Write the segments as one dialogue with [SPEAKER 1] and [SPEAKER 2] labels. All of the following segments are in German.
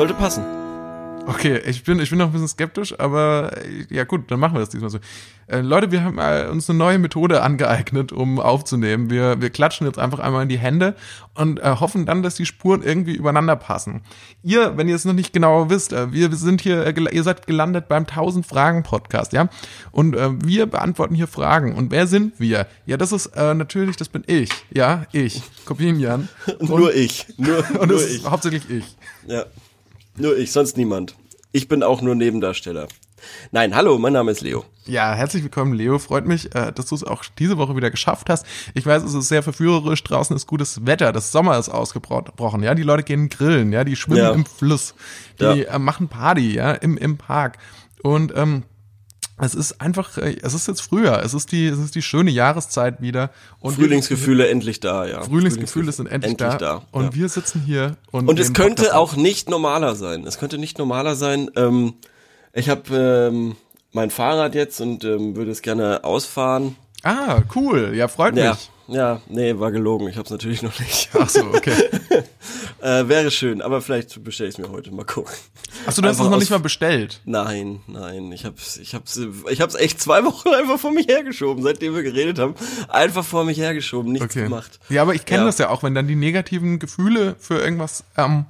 [SPEAKER 1] Sollte passen.
[SPEAKER 2] Okay, ich bin, ich bin noch ein bisschen skeptisch, aber ja gut, dann machen wir das diesmal so. Äh, Leute, wir haben äh, uns eine neue Methode angeeignet, um aufzunehmen. Wir, wir klatschen jetzt einfach einmal in die Hände und äh, hoffen dann, dass die Spuren irgendwie übereinander passen. Ihr, wenn ihr es noch nicht genau wisst, äh, wir sind hier, äh, ihr seid gelandet beim 1000 Fragen Podcast, ja? Und äh, wir beantworten hier Fragen. Und wer sind wir? Ja, das ist natürlich, das bin ich, ja, ich, Kopinian.
[SPEAKER 1] nur ich, nur,
[SPEAKER 2] Und
[SPEAKER 1] nur ich.
[SPEAKER 2] hauptsächlich ich.
[SPEAKER 1] Ja. Nur ich, sonst niemand. Ich bin auch nur Nebendarsteller. Nein, hallo, mein Name ist Leo.
[SPEAKER 2] Ja, herzlich willkommen, Leo. Freut mich, äh, dass du es auch diese Woche wieder geschafft hast. Ich weiß, es ist sehr verführerisch. Draußen ist gutes Wetter. Das Sommer ist ausgebrochen. Ja, die Leute gehen grillen. Ja, die schwimmen
[SPEAKER 1] Ja.
[SPEAKER 2] im Fluss. Die
[SPEAKER 1] Ja.
[SPEAKER 2] äh, machen Party. Ja, im im Park. Und ähm, es ist einfach, äh, es ist jetzt früher. Es ist die, es ist die schöne Jahreszeit wieder. Und
[SPEAKER 1] Frühlingsgefühle endlich da, ja.
[SPEAKER 2] Wir, Frühlingsgefühle sind endlich, da.
[SPEAKER 1] da.
[SPEAKER 2] Und
[SPEAKER 1] ja.
[SPEAKER 2] wir sitzen hier und
[SPEAKER 1] Und es könnte
[SPEAKER 2] Podcast
[SPEAKER 1] auch nicht normaler sein. Es könnte nicht normaler sein. Ähm, ich habe ähm, mein Fahrrad jetzt und ähm, würde es gerne ausfahren.
[SPEAKER 2] Ah, cool. Ja, freut
[SPEAKER 1] Ja,
[SPEAKER 2] mich.
[SPEAKER 1] ja, nee, war gelogen. Ich habe es natürlich noch nicht.
[SPEAKER 2] Ach so, okay.
[SPEAKER 1] äh, wäre schön, aber vielleicht bestelle ich es mir heute. Mal gucken.
[SPEAKER 2] Ach so, du hast es noch nicht mal bestellt.
[SPEAKER 1] Nein, nein, ich hab's, ich hab's, ich hab's echt zwei Wochen einfach vor mich hergeschoben, seitdem wir geredet haben. Einfach vor mich hergeschoben, nichts
[SPEAKER 2] Okay.
[SPEAKER 1] gemacht.
[SPEAKER 2] Ja, aber ich kenne
[SPEAKER 1] Ja.
[SPEAKER 2] das ja auch, wenn dann die negativen Gefühle für irgendwas ähm,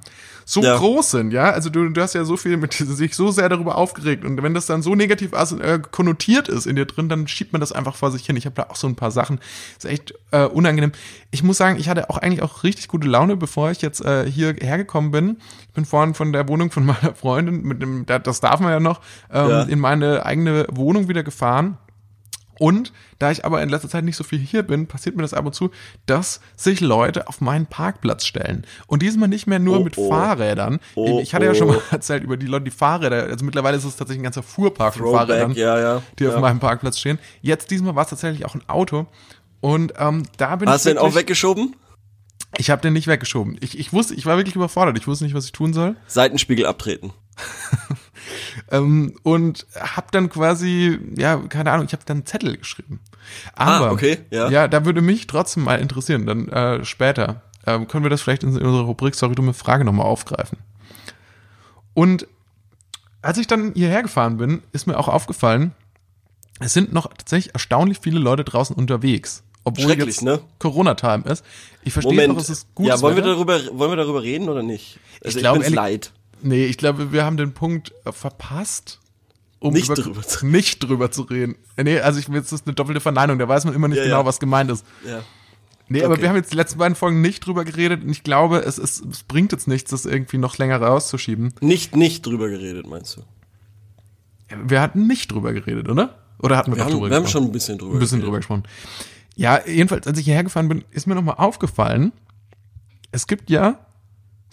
[SPEAKER 2] so
[SPEAKER 1] Ja.
[SPEAKER 2] groß sind, ja. Also du, du hast ja so viel mit sich so sehr darüber aufgeregt und wenn das dann so negativ äh, konnotiert ist in dir drin, dann schiebt man das einfach vor sich hin. Ich habe da auch so ein paar Sachen, ist echt äh, unangenehm. Ich muss sagen, ich hatte auch eigentlich auch richtig gute Laune, bevor ich jetzt äh, hier hergekommen bin. Ich bin vorhin von der Wohnung von meiner Freundin mit dem, da- das darf man ja noch, ähm,
[SPEAKER 1] Ja.
[SPEAKER 2] in meine eigene Wohnung wieder gefahren. Und da ich aber in letzter Zeit nicht so viel hier bin, passiert mir das ab und zu, dass sich Leute auf meinen Parkplatz stellen. Und diesmal nicht mehr nur
[SPEAKER 1] Oh,
[SPEAKER 2] mit
[SPEAKER 1] oh.
[SPEAKER 2] Fahrrädern.
[SPEAKER 1] Oh,
[SPEAKER 2] ich hatte ja schon
[SPEAKER 1] oh.
[SPEAKER 2] mal erzählt über die Leute, die Fahrräder, also mittlerweile ist es tatsächlich ein ganzer Fuhrpark von Fahrrädern,
[SPEAKER 1] ja, ja.
[SPEAKER 2] die auf
[SPEAKER 1] ja.
[SPEAKER 2] meinem Parkplatz stehen. Jetzt diesmal war es tatsächlich auch ein Auto. Und ähm, da bin
[SPEAKER 1] Hast du
[SPEAKER 2] ich
[SPEAKER 1] den auch weggeschoben?
[SPEAKER 2] Ich habe den nicht weggeschoben. Ich, ich wusste, ich war wirklich überfordert. Ich wusste nicht, was ich tun soll.
[SPEAKER 1] Seitenspiegel abtreten.
[SPEAKER 2] Ähm, und habe dann quasi, ja, keine Ahnung, ich habe dann einen Zettel geschrieben. Aber,
[SPEAKER 1] Ah, okay, ja.
[SPEAKER 2] ja, da würde mich trotzdem mal interessieren, dann äh, später ähm, können wir das vielleicht in unserer Rubrik Sorry, dumme Frage nochmal aufgreifen. Und als ich dann hierher gefahren bin, ist mir auch aufgefallen, es sind noch tatsächlich erstaunlich viele Leute draußen unterwegs. Obwohl
[SPEAKER 1] Schrecklich,
[SPEAKER 2] jetzt
[SPEAKER 1] ne?
[SPEAKER 2] Corona-Time ist. Ich verstehe
[SPEAKER 1] Moment.
[SPEAKER 2] doch, es ist gut.
[SPEAKER 1] ja, wollen wir darüber, wollen wir darüber reden oder nicht? Also ich,
[SPEAKER 2] glaub,
[SPEAKER 1] bin's
[SPEAKER 2] ehrlich-
[SPEAKER 1] leid.
[SPEAKER 2] Nee, ich glaube, wir haben den Punkt äh, verpasst, um
[SPEAKER 1] Nicht
[SPEAKER 2] über,
[SPEAKER 1] drüber zu-
[SPEAKER 2] nicht drüber zu reden. Äh, Nee, also ich, jetzt ist eine doppelte Verneinung, da weiß man immer nicht
[SPEAKER 1] Ja,
[SPEAKER 2] genau,
[SPEAKER 1] ja.
[SPEAKER 2] was gemeint ist.
[SPEAKER 1] Ja.
[SPEAKER 2] Nee, aber
[SPEAKER 1] Okay.
[SPEAKER 2] wir haben jetzt die letzten beiden Folgen nicht drüber geredet und ich glaube, es, ist, es bringt jetzt nichts, das irgendwie noch länger rauszuschieben.
[SPEAKER 1] Nicht, nicht drüber geredet, meinst du?
[SPEAKER 2] Wir hatten nicht drüber geredet, oder? Oder hatten wir,
[SPEAKER 1] Wir haben,
[SPEAKER 2] drüber
[SPEAKER 1] wir haben
[SPEAKER 2] gesprochen?
[SPEAKER 1] schon ein bisschen drüber
[SPEAKER 2] ein bisschen
[SPEAKER 1] geredet.
[SPEAKER 2] drüber gesprochen. Ja, jedenfalls, als ich hierher gefahren bin, ist mir nochmal aufgefallen, es gibt ja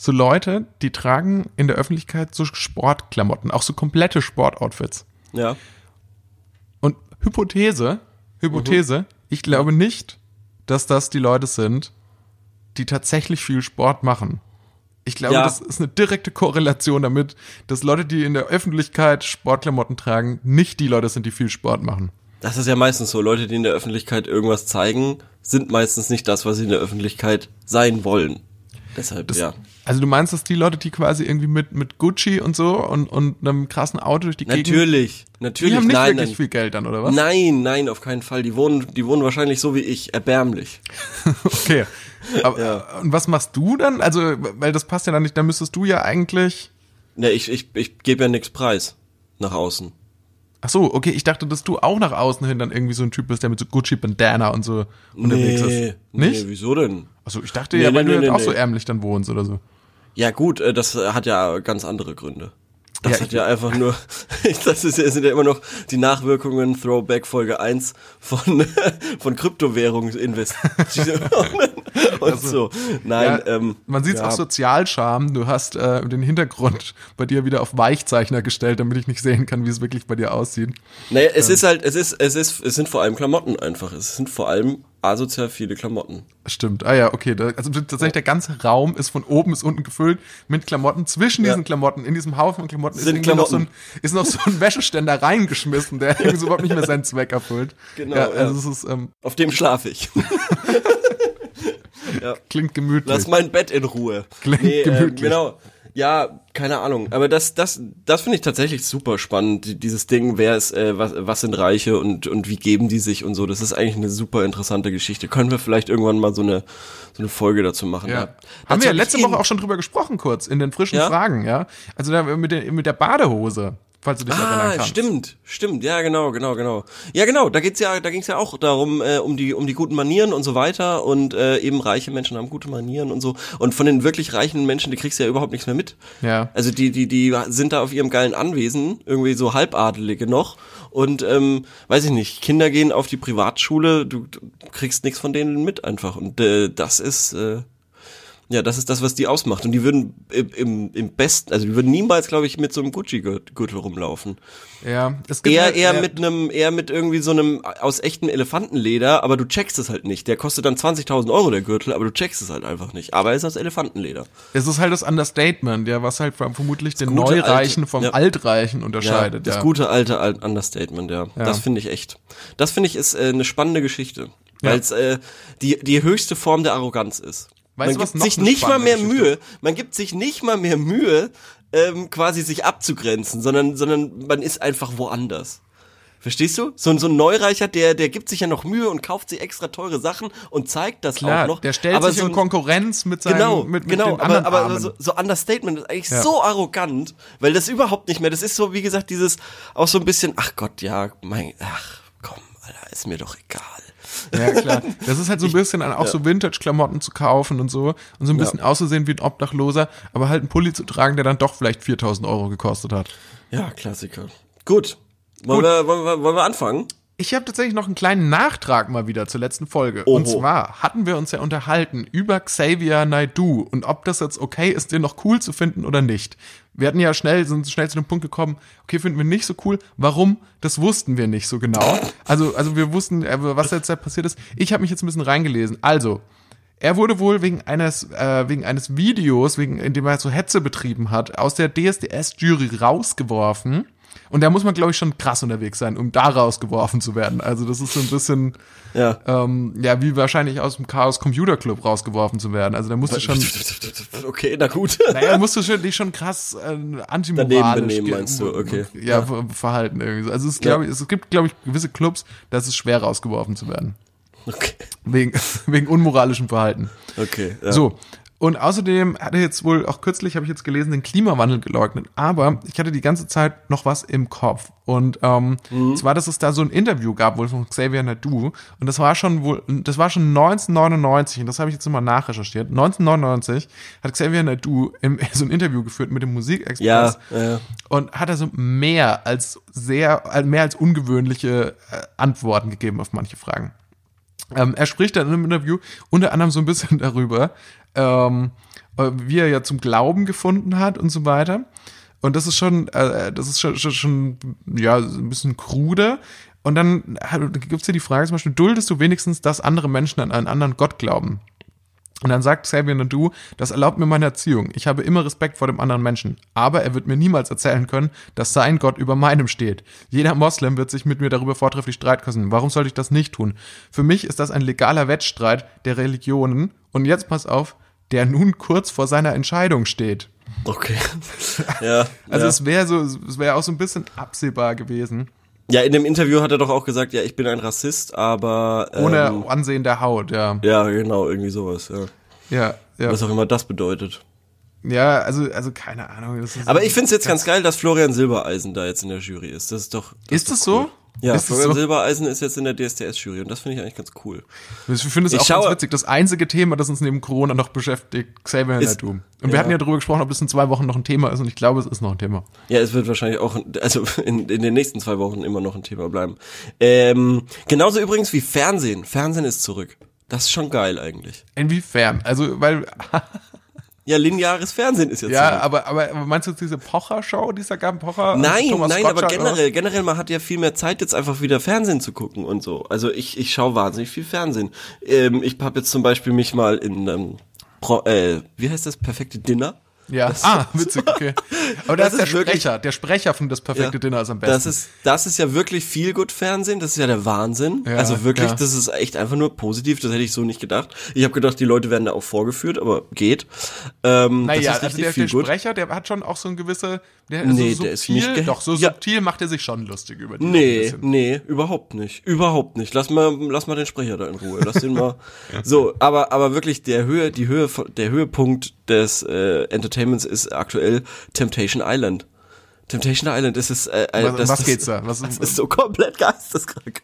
[SPEAKER 2] so Leute, die tragen in der Öffentlichkeit so Sportklamotten, auch so komplette Sportoutfits.
[SPEAKER 1] Ja.
[SPEAKER 2] Und Hypothese, Hypothese, ich glaube nicht, dass das die Leute sind, die tatsächlich viel Sport machen. Ich glaube,
[SPEAKER 1] Ja.
[SPEAKER 2] das ist eine direkte Korrelation damit, dass Leute, die in der Öffentlichkeit Sportklamotten tragen, nicht die Leute sind, die viel Sport machen.
[SPEAKER 1] Das ist ja meistens so. Leute, die in der Öffentlichkeit irgendwas zeigen, sind meistens nicht das, was sie in der Öffentlichkeit sein wollen. Deshalb, ja.
[SPEAKER 2] Also du meinst, dass die Leute, die quasi irgendwie mit, mit Gucci und so und, und einem krassen Auto durch die Gegend,
[SPEAKER 1] Natürlich, natürlich.
[SPEAKER 2] die haben nicht
[SPEAKER 1] nein,
[SPEAKER 2] wirklich
[SPEAKER 1] nein.
[SPEAKER 2] viel Geld dann, oder was?
[SPEAKER 1] Nein, nein, auf keinen Fall. Die wohnen, die wohnen wahrscheinlich so wie ich, erbärmlich.
[SPEAKER 2] Okay. Aber,
[SPEAKER 1] Ja.
[SPEAKER 2] Und was machst du dann? Also, weil das passt ja dann nicht, dann müsstest du ja eigentlich
[SPEAKER 1] Ne, ich, ich, ich gebe ja nichts preis nach außen.
[SPEAKER 2] Ach so, okay, ich dachte, dass du auch nach außen hin dann irgendwie so ein Typ bist, der mit so Gucci Bandana und so unterwegs ist. Nicht?
[SPEAKER 1] Nee, wieso denn?
[SPEAKER 2] Also ich dachte
[SPEAKER 1] Nee,
[SPEAKER 2] ja,
[SPEAKER 1] nee,
[SPEAKER 2] weil du
[SPEAKER 1] nee,
[SPEAKER 2] jetzt
[SPEAKER 1] nee,
[SPEAKER 2] auch so
[SPEAKER 1] nee.
[SPEAKER 2] ärmlich dann wohnst oder so.
[SPEAKER 1] Ja gut, äh, das hat ja ganz andere Gründe. Das
[SPEAKER 2] Ja,
[SPEAKER 1] hat ja einfach nur, das ist, ja- sind ja immer noch die Nachwirkungen Throwback Folge 1 von, von Kryptowährungsinvestitionen und so. Nein,
[SPEAKER 2] Also, Ja,
[SPEAKER 1] ähm,
[SPEAKER 2] Man sieht
[SPEAKER 1] ja,
[SPEAKER 2] auch Sozialscham. Du hast äh, den Hintergrund bei dir wieder auf Weichzeichner gestellt, damit ich nicht sehen kann, wie es wirklich bei dir aussieht.
[SPEAKER 1] Nee, es ist halt, es ist, es ist, es sind vor allem Klamotten einfach. Es sind vor allem asozial viele Klamotten.
[SPEAKER 2] Stimmt. Ah ja, okay. Also tatsächlich der ganze Raum ist von oben bis unten gefüllt mit Klamotten. Zwischen
[SPEAKER 1] Ja.
[SPEAKER 2] diesen Klamotten, in diesem Haufen von Klamotten, ist,
[SPEAKER 1] Sind
[SPEAKER 2] irgendwie noch so, ein,
[SPEAKER 1] Klamotten.
[SPEAKER 2] ist noch so ein Wäscheständer reingeschmissen, der irgendwie so überhaupt nicht mehr seinen Zweck erfüllt.
[SPEAKER 1] Genau,
[SPEAKER 2] Ja,
[SPEAKER 1] ja.
[SPEAKER 2] also es ist, ähm,
[SPEAKER 1] Auf dem schlafe ich.
[SPEAKER 2] klingt gemütlich.
[SPEAKER 1] Lass mein Bett in Ruhe.
[SPEAKER 2] Klingt
[SPEAKER 1] äh,
[SPEAKER 2] gemütlich.
[SPEAKER 1] genau. Ja, keine Ahnung. Aber das, das, das finde ich tatsächlich super spannend. Dieses Ding, wer ist, äh, was, was sind Reiche und, und wie geben die sich und so. Das ist eigentlich eine super interessante Geschichte. Können wir vielleicht irgendwann mal so eine, so eine Folge dazu machen.
[SPEAKER 2] Ja. Haben wir ja letzte Woche auch schon drüber gesprochen, kurz, in den frischen
[SPEAKER 1] Ja?
[SPEAKER 2] Fragen, ja. Also da mit der, mit der Badehose, falls du dich erinnern
[SPEAKER 1] Ah,
[SPEAKER 2] kannst.
[SPEAKER 1] stimmt, stimmt, ja genau, genau, genau. Ja genau, da geht's ja, da ging's ja auch darum, äh, um die, um die guten Manieren und so weiter und äh, eben reiche Menschen haben gute Manieren und so. Und von den wirklich reichen Menschen, die kriegst du ja überhaupt nichts mehr mit.
[SPEAKER 2] Ja.
[SPEAKER 1] Also die, die, die sind da auf ihrem geilen Anwesen, irgendwie so halbadelige noch. Und ähm, weiß ich nicht, Kinder gehen auf die Privatschule, du, du kriegst nichts von denen mit einfach. Und äh, das ist äh, ja, das ist das, was die ausmacht. Und die würden im, im, im besten, also die würden niemals, glaube ich, mit so einem Gucci-Gürtel rumlaufen.
[SPEAKER 2] Ja, es gibt
[SPEAKER 1] Eher,
[SPEAKER 2] halt,
[SPEAKER 1] eher
[SPEAKER 2] ja,
[SPEAKER 1] mit einem, eher mit irgendwie so einem aus echtem Elefantenleder, aber du checkst es halt nicht. Der kostet dann 20.000 Euro, der Gürtel, aber du checkst es halt einfach nicht. Aber er ist aus Elefantenleder.
[SPEAKER 2] Es ist halt das Understatement, ja, was halt vermutlich den
[SPEAKER 1] gute
[SPEAKER 2] Neureichen
[SPEAKER 1] alte-
[SPEAKER 2] vom
[SPEAKER 1] ja.
[SPEAKER 2] Altreichen
[SPEAKER 1] Ja,
[SPEAKER 2] unterscheidet.
[SPEAKER 1] das
[SPEAKER 2] ja.
[SPEAKER 1] gute alte Al- Understatement, ja.
[SPEAKER 2] Ja.
[SPEAKER 1] Das finde ich echt. Das finde ich ist äh, eine spannende Geschichte.
[SPEAKER 2] Ja.
[SPEAKER 1] Weil es äh, die, die höchste Form der Arroganz ist.
[SPEAKER 2] Weißt du,
[SPEAKER 1] man
[SPEAKER 2] was
[SPEAKER 1] gibt sich nicht mal mehr
[SPEAKER 2] Geschichte
[SPEAKER 1] Mühe, man gibt sich nicht mal mehr Mühe, ähm, quasi sich abzugrenzen, sondern, sondern man ist einfach woanders. Verstehst du? So, ein- so ein Neureicher, der, der gibt sich ja noch Mühe und kauft sich extra teure Sachen und zeigt das
[SPEAKER 2] Klar,
[SPEAKER 1] auch noch.
[SPEAKER 2] der stellt
[SPEAKER 1] aber
[SPEAKER 2] sich
[SPEAKER 1] so
[SPEAKER 2] in Konkurrenz mit seinen
[SPEAKER 1] Genau,
[SPEAKER 2] mit, mit
[SPEAKER 1] genau, aber, aber
[SPEAKER 2] Armen.
[SPEAKER 1] so, so Understatement ist eigentlich
[SPEAKER 2] Ja.
[SPEAKER 1] so arrogant, weil das überhaupt nicht mehr, das ist so, wie gesagt, dieses, auch so ein bisschen, ach Gott, ja, mein, ach, komm, Alter, ist mir doch egal.
[SPEAKER 2] Ja, klar. Das ist halt so ein bisschen an auch so Vintage-Klamotten zu kaufen und so und so ein bisschen auszusehen wie ein Obdachloser, aber halt einen Pulli zu tragen, der dann doch vielleicht 4000 Euro gekostet hat.
[SPEAKER 1] Ja, Klassiker. Gut. Wollen, Wir, wollen, wir, wollen wir anfangen?
[SPEAKER 2] Ich habe tatsächlich noch einen kleinen Nachtrag mal wieder zur letzten Folge.
[SPEAKER 1] Oho.
[SPEAKER 2] Und zwar hatten wir uns ja unterhalten über Xavier Naidoo und ob das jetzt okay ist, den noch cool zu finden oder nicht. Wir hatten ja schnell, sind schnell zu dem Punkt gekommen, okay, finden wir nicht so cool. Warum? Das wussten wir nicht so genau. Also, also wir wussten, äh, was jetzt da passiert ist. Ich habe mich jetzt ein bisschen reingelesen. Also, er wurde wohl wegen eines, äh, wegen eines Videos, wegen, in dem er so Hetze betrieben hat, aus der DSDS-Jury rausgeworfen. Und da muss man, glaube ich, schon krass unterwegs sein, um da rausgeworfen zu werden. Also das ist so ein bisschen,
[SPEAKER 1] Ja.
[SPEAKER 2] ähm, ja, wie wahrscheinlich aus dem Chaos Computer Club rausgeworfen zu werden. Also da musst du schon,
[SPEAKER 1] Okay, na gut.
[SPEAKER 2] naja, musst du schon, dich schon krass äh, antimoralisch
[SPEAKER 1] Daneben benehmen, meinst du? Okay.
[SPEAKER 2] Ja, ver- verhalten irgendwie. so. Also es,
[SPEAKER 1] Ja.
[SPEAKER 2] glaub ich, es gibt, glaube ich, gewisse Clubs, da ist es schwer rausgeworfen zu werden.
[SPEAKER 1] Okay.
[SPEAKER 2] Wegen, wegen unmoralischem Verhalten.
[SPEAKER 1] Okay. Ja.
[SPEAKER 2] So. Und außerdem hat er jetzt wohl auch kürzlich, habe ich jetzt gelesen, den Klimawandel geleugnet. Aber ich hatte die ganze Zeit noch was im Kopf. Und ähm, zwar, dass es da so ein Interview gab, wohl von Xavier Nadu. Und das war schon wohl, das war schon 1999, und das habe ich jetzt nochmal nachrecherchiert. 1999 hat Xavier Nadu im, so ein Interview geführt mit dem Musikexpress
[SPEAKER 1] Ja, ja.
[SPEAKER 2] und hat also mehr als sehr, äh, mehr als ungewöhnliche äh, Antworten gegeben auf manche Fragen. Ähm, er spricht dann in einem Interview unter anderem so ein bisschen darüber, ähm, äh, wie er ja zum Glauben gefunden hat und so weiter. Und das ist schon, äh, das ist schon, schon, schon ja, ein bisschen krude. Und dann gibt es ja die Frage zum Beispiel, duldest du wenigstens, dass andere Menschen an einen anderen Gott glauben? Und dann sagt Xavier Nadu, das erlaubt mir meine Erziehung. Ich habe immer Respekt vor dem anderen Menschen. Aber er wird mir niemals erzählen können, dass sein Gott über meinem steht. Jeder Moslem wird sich mit mir darüber vortrefflich streiten können. Warum sollte ich das nicht tun? Für mich ist das ein legaler Wettstreit der Religionen. Und jetzt pass auf, der nun kurz vor seiner Entscheidung steht.
[SPEAKER 1] Okay. ja.
[SPEAKER 2] Also
[SPEAKER 1] ja.
[SPEAKER 2] es wäre so, es wäre auch so ein bisschen absehbar gewesen.
[SPEAKER 1] Ja, in dem Interview hat er doch auch gesagt, ja, ich bin ein Rassist, aber ähm,
[SPEAKER 2] Ohne Ansehen der Haut, ja.
[SPEAKER 1] Ja, genau, irgendwie sowas, ja.
[SPEAKER 2] Ja, ja.
[SPEAKER 1] Was auch immer das bedeutet.
[SPEAKER 2] Ja, also, also keine Ahnung. Ist
[SPEAKER 1] Aber ich find's jetzt ganz geil, dass Florian Silbereisen da jetzt in der Jury ist. Das ist doch. Das
[SPEAKER 2] Ist das
[SPEAKER 1] doch
[SPEAKER 2] so?
[SPEAKER 1] Ja,
[SPEAKER 2] Ist
[SPEAKER 1] Florian
[SPEAKER 2] so?
[SPEAKER 1] Silbereisen ist jetzt in der DSDS-Jury und das finde ich eigentlich ganz cool.
[SPEAKER 2] Ich finde es auch
[SPEAKER 1] schaue-
[SPEAKER 2] ganz witzig. Das einzige Thema, das uns neben Corona noch beschäftigt, Xavier Naidu. Und wir
[SPEAKER 1] ja.
[SPEAKER 2] hatten ja darüber gesprochen, ob das in zwei Wochen noch ein Thema ist. Und ich glaube, es ist noch ein Thema.
[SPEAKER 1] Ja, es wird wahrscheinlich auch, also in, in den nächsten zwei Wochen immer noch ein Thema bleiben. Ähm, genauso übrigens wie Fernsehen. Fernsehen ist zurück. Das ist schon geil eigentlich.
[SPEAKER 2] Inwiefern? Also, weil,
[SPEAKER 1] Ja, lineares Fernsehen ist jetzt
[SPEAKER 2] ja,
[SPEAKER 1] zurück.
[SPEAKER 2] aber, aber aber meinst du jetzt diese Pocher-Show, die es da gab? Pocher?
[SPEAKER 1] Nein,
[SPEAKER 2] Thomas
[SPEAKER 1] nein, aber
[SPEAKER 2] Gottschalk, oder?
[SPEAKER 1] generell, generell, man hat ja viel mehr Zeit, jetzt einfach wieder Fernsehen zu gucken und so. Also ich, ich schaue wahnsinnig viel Fernsehen. Ähm, ich habe jetzt zum Beispiel mich mal in, ähm, Pro, äh, wie heißt das, perfekte Dinner?
[SPEAKER 2] Ja, ah, witzig, okay. Aber das,
[SPEAKER 1] Das
[SPEAKER 2] ist der
[SPEAKER 1] wirklich-
[SPEAKER 2] Sprecher. Der Sprecher von Das perfekte
[SPEAKER 1] Ja.
[SPEAKER 2] Dinner ist am besten.
[SPEAKER 1] Das ist, das ist ja wirklich viel gut Fernsehen. Das ist ja der Wahnsinn.
[SPEAKER 2] Ja,
[SPEAKER 1] also wirklich,
[SPEAKER 2] ja.
[SPEAKER 1] das ist echt einfach nur positiv. Das hätte ich so nicht gedacht. Ich habe gedacht, die Leute werden da auch vorgeführt, aber geht. Ähm,
[SPEAKER 2] naja,
[SPEAKER 1] das ist
[SPEAKER 2] also der, der
[SPEAKER 1] gut.
[SPEAKER 2] Sprecher, der hat schon auch so ein gewisse, der
[SPEAKER 1] Nee,
[SPEAKER 2] so
[SPEAKER 1] der ist nicht
[SPEAKER 2] doch, so
[SPEAKER 1] Ja.
[SPEAKER 2] subtil macht er sich schon lustig über die.
[SPEAKER 1] Nee, nee, überhaupt nicht. Überhaupt nicht. Lass mal, lass mal den Sprecher da in Ruhe. Lass den mal. So, aber, aber wirklich der Höhe, die Höhe, der Höhepunkt des äh, Entertainments ist aktuell Temptation Island. Temptation Island, das ist, äh, äh,
[SPEAKER 2] Was-
[SPEAKER 1] das,
[SPEAKER 2] was geht's da? Was-
[SPEAKER 1] das ist so komplett geisteskrank.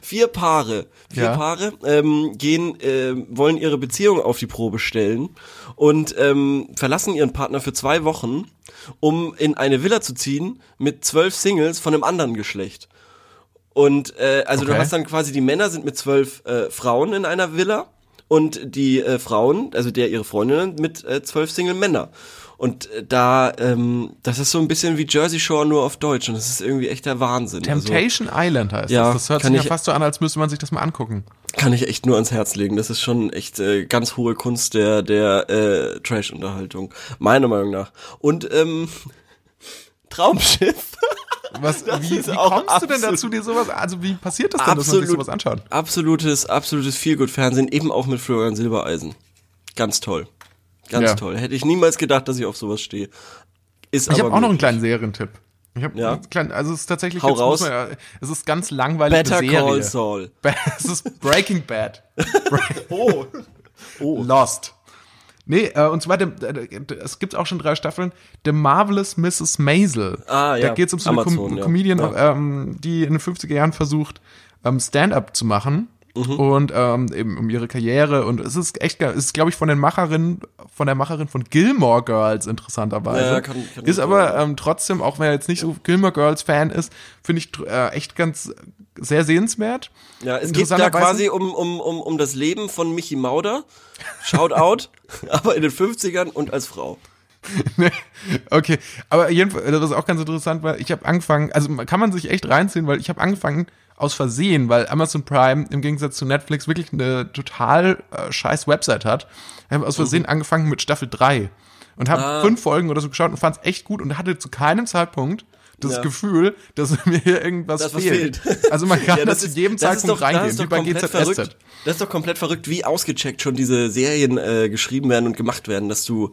[SPEAKER 1] Vier Paare, vier
[SPEAKER 2] Ja.
[SPEAKER 1] Paare ähm, gehen, äh, wollen ihre Beziehung auf die Probe stellen und ähm, verlassen ihren Partner für zwei Wochen, um in eine Villa zu ziehen mit zwölf Singles von einem anderen Geschlecht. Und äh, also du
[SPEAKER 2] Okay.
[SPEAKER 1] hast dann quasi die Männer sind mit zwölf äh, Frauen in einer Villa und die äh, Frauen, also der ihre Freundinnen mit äh, zwölf Single Männer. Und äh, da, ähm, das ist so ein bisschen wie Jersey Shore nur auf Deutsch und das ist irgendwie echter Wahnsinn.
[SPEAKER 2] Temptation Island heißt
[SPEAKER 1] Ja,
[SPEAKER 2] das. Das hört sich ja fast so an, als müsste man sich das mal angucken.
[SPEAKER 1] Also, kann ich echt nur ans Herz legen. Das ist schon echt äh, ganz hohe Kunst der der äh, Trash-Unterhaltung meiner Meinung nach. Und ähm, Traumschiff.
[SPEAKER 2] Was, wie, wie kommst du denn
[SPEAKER 1] absolut-
[SPEAKER 2] dazu, dir sowas, also wie passiert das denn, dass man sich sowas anschaut?
[SPEAKER 1] Absolutes, absolutes Feelgood-Fernsehen, eben auch mit Florian Silbereisen. Ganz toll. Ganz
[SPEAKER 2] Ja.
[SPEAKER 1] toll. Hätte ich niemals gedacht, dass ich auf sowas stehe. Ist
[SPEAKER 2] Ich habe auch noch einen kleinen Serientipp. Ich habe
[SPEAKER 1] Ja?
[SPEAKER 2] einen kleinen, also es ist tatsächlich
[SPEAKER 1] Hau
[SPEAKER 2] jetzt
[SPEAKER 1] raus.
[SPEAKER 2] Man es ist ganz langweilige
[SPEAKER 1] Better
[SPEAKER 2] Serie.
[SPEAKER 1] Call Saul.
[SPEAKER 2] Es ist Breaking Bad.
[SPEAKER 1] Oh.
[SPEAKER 2] Lost. Nee, äh, und zwar, äh, es gibt auch schon drei Staffeln. The Marvelous Mrs. Maisel.
[SPEAKER 1] Ah, ja.
[SPEAKER 2] Da geht es um so eine
[SPEAKER 1] Amazon,
[SPEAKER 2] Com
[SPEAKER 1] ja.
[SPEAKER 2] Comedian,
[SPEAKER 1] Ja.
[SPEAKER 2] ähm, die in den 50er Jahren versucht, ähm, Stand-up zu machen.
[SPEAKER 1] Mhm.
[SPEAKER 2] Und ähm, eben um ihre Karriere und es ist echt. Es ist, glaube ich, von den Macherinnen, von der Macherin von Gilmore Girls interessanterweise.
[SPEAKER 1] Ja, kann- kann
[SPEAKER 2] ist aber ähm, trotzdem, auch wenn er jetzt nicht so Gilmore Girls Fan ist, finde ich äh, echt ganz sehr sehenswert.
[SPEAKER 1] Ja, es geht da quasi um, um, um, um das Leben von Mickey Mauder. Shoutout. aber in den 50ern und als Frau.
[SPEAKER 2] Okay, aber jedenfalls, das ist auch ganz interessant, weil ich habe angefangen, also kann man sich echt reinziehen, weil ich habe angefangen aus Versehen, weil Amazon Prime im Gegensatz zu Netflix wirklich eine total äh, scheiß Website hat, habe aus Versehen angefangen mit Staffel 3 und habe fünf Folgen oder so geschaut und fand es echt gut und hatte zu keinem Zeitpunkt das
[SPEAKER 1] Ja.
[SPEAKER 2] Gefühl, dass mir hier irgendwas
[SPEAKER 1] Das,
[SPEAKER 2] fehlt.
[SPEAKER 1] fehlt.
[SPEAKER 2] Also man kann
[SPEAKER 1] Ja,
[SPEAKER 2] das, zu jedem
[SPEAKER 1] das ist
[SPEAKER 2] Zeitpunkt
[SPEAKER 1] doch- das
[SPEAKER 2] reingehen, wie bei
[SPEAKER 1] komplett
[SPEAKER 2] GZSZ.
[SPEAKER 1] verrückt. Das ist doch komplett verrückt, wie ausgecheckt schon diese Serien äh, geschrieben werden und gemacht werden, dass du,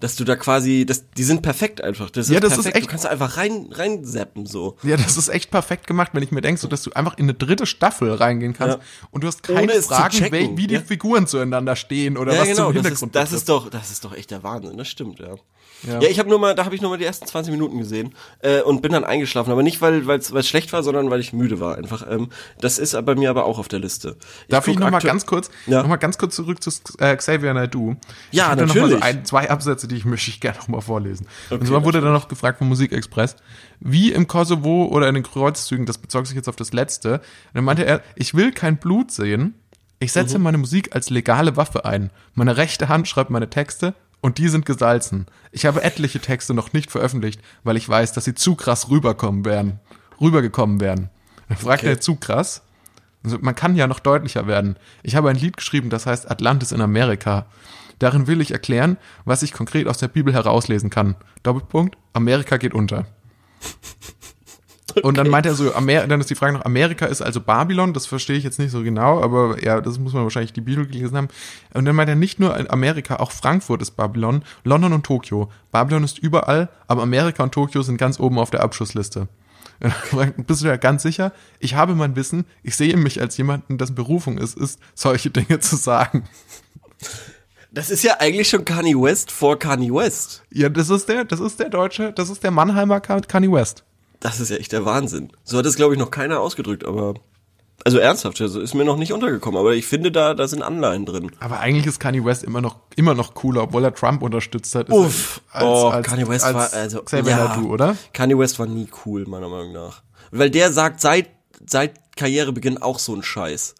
[SPEAKER 1] dass du da quasi, das, die sind perfekt einfach. Das
[SPEAKER 2] Ja, das ist
[SPEAKER 1] perfekt.
[SPEAKER 2] echt-
[SPEAKER 1] Du kannst da einfach rein, rein zappen so.
[SPEAKER 2] Ja, das ist echt perfekt gemacht, wenn ich mir denke, so dass du einfach in eine dritte Staffel reingehen kannst
[SPEAKER 1] Ja.
[SPEAKER 2] und du hast keine Fragen,
[SPEAKER 1] checken,
[SPEAKER 2] wie die
[SPEAKER 1] ja.
[SPEAKER 2] Figuren zueinander stehen oder
[SPEAKER 1] Ja,
[SPEAKER 2] was
[SPEAKER 1] genau,
[SPEAKER 2] zum
[SPEAKER 1] das
[SPEAKER 2] Hintergrund
[SPEAKER 1] ist, das ist doch, das ist doch echt der Wahnsinn, das stimmt, ja.
[SPEAKER 2] Ja.
[SPEAKER 1] Ja, ich habe nur mal, da habe ich nur mal die ersten 20 Minuten gesehen äh, und bin dann eingeschlafen, aber nicht weil weil es schlecht war, sondern weil ich müde war einfach. Ähm, das ist bei mir aber auch auf der Liste.
[SPEAKER 2] Darf ich noch mal ganz kurz,
[SPEAKER 1] Ja.
[SPEAKER 2] noch mal ganz kurz zurück zu äh, Xavier Naidoo?
[SPEAKER 1] Ja,
[SPEAKER 2] ich hatte Noch mal
[SPEAKER 1] natürlich.
[SPEAKER 2] so ein, zwei Absätze, die ich möchte ich gerne noch mal vorlesen. und
[SPEAKER 1] Okay,
[SPEAKER 2] zwar wurde dann noch gefragt vom Musikexpress, wie im Kosovo oder in den Kreuzzügen, das bezog sich jetzt auf das letzte. Und dann meinte er, ich will kein Blut sehen. Ich setze
[SPEAKER 1] Mhm.
[SPEAKER 2] meine Musik als legale Waffe ein. Meine rechte Hand schreibt meine Texte und die sind gesalzen. Ich habe etliche Texte noch nicht veröffentlicht, weil ich weiß, dass sie zu krass rüberkommen werden, rübergekommen wären. Dann fragt
[SPEAKER 1] Okay.
[SPEAKER 2] er zu krass. Also man kann ja noch deutlicher werden. Ich habe ein Lied geschrieben, das heißt Atlantis in Amerika. Darin will ich erklären, was ich konkret aus der Bibel herauslesen kann. Doppelpunkt, Amerika geht unter. Und dann meint er so, Amer dann ist die Frage noch, Amerika ist also Babylon, das verstehe ich jetzt nicht so genau, aber ja, das muss man wahrscheinlich die Bibel gelesen haben. Und dann meint er nicht nur Amerika, auch Frankfurt ist Babylon, London und Tokio. Babylon ist überall, aber Amerika und Tokio sind ganz oben auf der Abschussliste. Bist du ja ganz sicher? Ich habe mein Wissen, ich sehe mich als jemanden, dessen Berufung es ist, solche Dinge zu sagen.
[SPEAKER 1] Das ist ja eigentlich schon Kanye West vor Kanye West.
[SPEAKER 2] Ja, das ist der, das ist der Deutsche, das ist der Mannheimer Kanye West.
[SPEAKER 1] Das ist ja echt der Wahnsinn. So hat es, glaube ich, noch keiner ausgedrückt, aber. Also ernsthaft, also ist mir noch nicht untergekommen, aber ich finde, da, da sind Anleihen drin.
[SPEAKER 2] Aber eigentlich ist Kanye West immer noch, immer noch cooler, obwohl er Trump unterstützt hat.
[SPEAKER 1] Uff,
[SPEAKER 2] er
[SPEAKER 1] oh, Kanye West
[SPEAKER 2] als
[SPEAKER 1] war, also,
[SPEAKER 2] Xavier
[SPEAKER 1] ja,
[SPEAKER 2] Naidoo, oder?
[SPEAKER 1] Kanye West war nie cool, meiner Meinung nach. Weil der sagt seit, seit Karrierebeginn auch so ein Scheiß.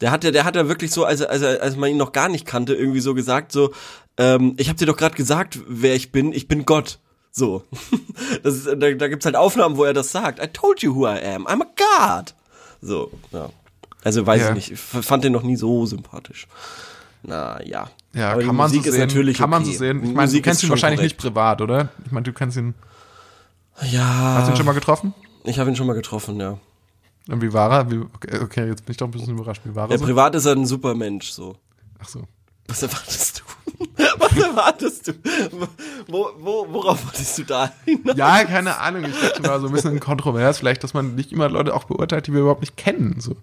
[SPEAKER 1] Der hat ja, der hat ja wirklich so, als, als, als man ihn noch gar nicht kannte, irgendwie so gesagt, so, ähm, ich hab dir doch gerade gesagt, wer ich bin, ich bin Gott. So. Das ist, da, da gibt's halt Aufnahmen, wo er das sagt. I told you who I am. I'm a God. So, ja. Also weiß
[SPEAKER 2] Ja.
[SPEAKER 1] ich nicht. Ich fand den noch nie so sympathisch. Na ja.
[SPEAKER 2] Ja,
[SPEAKER 1] Aber die
[SPEAKER 2] kann man
[SPEAKER 1] Musik
[SPEAKER 2] so
[SPEAKER 1] ist
[SPEAKER 2] sehen.
[SPEAKER 1] natürlich
[SPEAKER 2] kann man
[SPEAKER 1] okay.
[SPEAKER 2] so sehen. Ich meine, du
[SPEAKER 1] Musik
[SPEAKER 2] kennst
[SPEAKER 1] ist
[SPEAKER 2] ihn
[SPEAKER 1] schon
[SPEAKER 2] wahrscheinlich
[SPEAKER 1] korrekt.
[SPEAKER 2] nicht privat, oder? Ich meine, du kennst ihn.
[SPEAKER 1] Ja.
[SPEAKER 2] Hast du ihn schon mal getroffen?
[SPEAKER 1] Ich habe ihn schon mal getroffen, ja.
[SPEAKER 2] Und wie war er? Wie, okay, okay, jetzt bin ich doch ein bisschen überrascht. Wie war er
[SPEAKER 1] Ja,
[SPEAKER 2] so?
[SPEAKER 1] privat ist er ein super Mensch, so.
[SPEAKER 2] Ach so.
[SPEAKER 1] Was erwartest du? Was erwartest du? Wo, wo, worauf wolltest du da hinaus?
[SPEAKER 2] Ja, keine Ahnung. Ich dachte mal so ein bisschen kontrovers, vielleicht, dass man nicht immer Leute auch beurteilt, die wir überhaupt nicht kennen. So.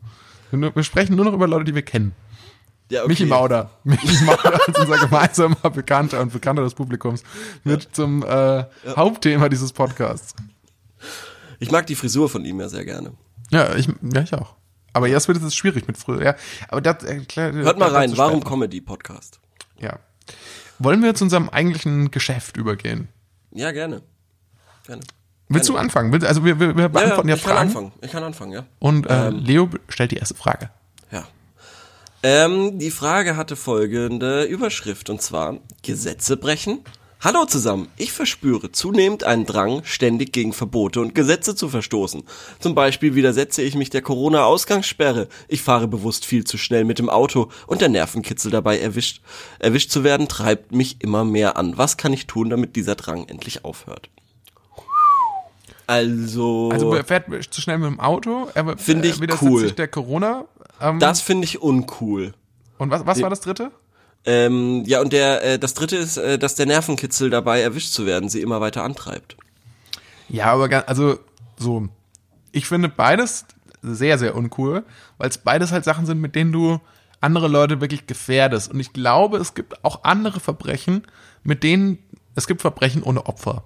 [SPEAKER 2] Wir, sprechen nur noch über Leute, die wir kennen.
[SPEAKER 1] Ja, okay.
[SPEAKER 2] Michi Mauder. Michi Mauder als unser gemeinsamer Bekannter und Bekannter des Publikums wird zum äh, Hauptthema dieses Podcasts.
[SPEAKER 1] Ich mag die Frisur von ihm ja sehr gerne.
[SPEAKER 2] Ja, ich, ja, ich auch. Aber jetzt wird es schwierig mit früher. Ja, aber das, äh, klar,
[SPEAKER 1] Hört mal rein, warum. Comedy-Podcast?
[SPEAKER 2] Ja. Wollen wir zu unserem eigentlichen Geschäft übergehen?
[SPEAKER 1] Ja, gerne. Gerne.
[SPEAKER 2] Willst du anfangen? Also wir, wir, wir
[SPEAKER 1] Ja, ja,
[SPEAKER 2] beantworten ja,
[SPEAKER 1] ich kann
[SPEAKER 2] Fragen.
[SPEAKER 1] anfangen. Ich kann anfangen, ja.
[SPEAKER 2] Und äh, Leo stellt die erste Frage.
[SPEAKER 1] Ja. Ähm, die Frage hatte folgende Überschrift und zwar Gesetze brechen. Hallo zusammen, ich verspüre zunehmend einen Drang, ständig gegen Verbote und Gesetze zu verstoßen. Zum Beispiel widersetze ich mich der Corona-Ausgangssperre. Ich fahre bewusst viel zu schnell mit dem Auto und der Nervenkitzel dabei erwischt, erwischt zu werden treibt mich immer mehr an. Was kann ich tun, damit dieser Drang endlich aufhört? Also,
[SPEAKER 2] Also er fährt zu schnell mit dem Auto. Er,
[SPEAKER 1] Finde ich
[SPEAKER 2] er widersetzt
[SPEAKER 1] cool.
[SPEAKER 2] sich der Corona. Ähm,
[SPEAKER 1] das finde ich uncool.
[SPEAKER 2] und was, was war das dritte?
[SPEAKER 1] Ähm, ja, und der, äh, das dritte ist, äh, dass der Nervenkitzel dabei erwischt zu werden sie immer weiter antreibt.
[SPEAKER 2] Ja, aber ga- also so, ich finde beides sehr, sehr uncool, weil es beides halt Sachen sind, mit denen du andere Leute wirklich gefährdest. Und ich glaube, es gibt auch andere Verbrechen, mit denen, es gibt Verbrechen ohne Opfer.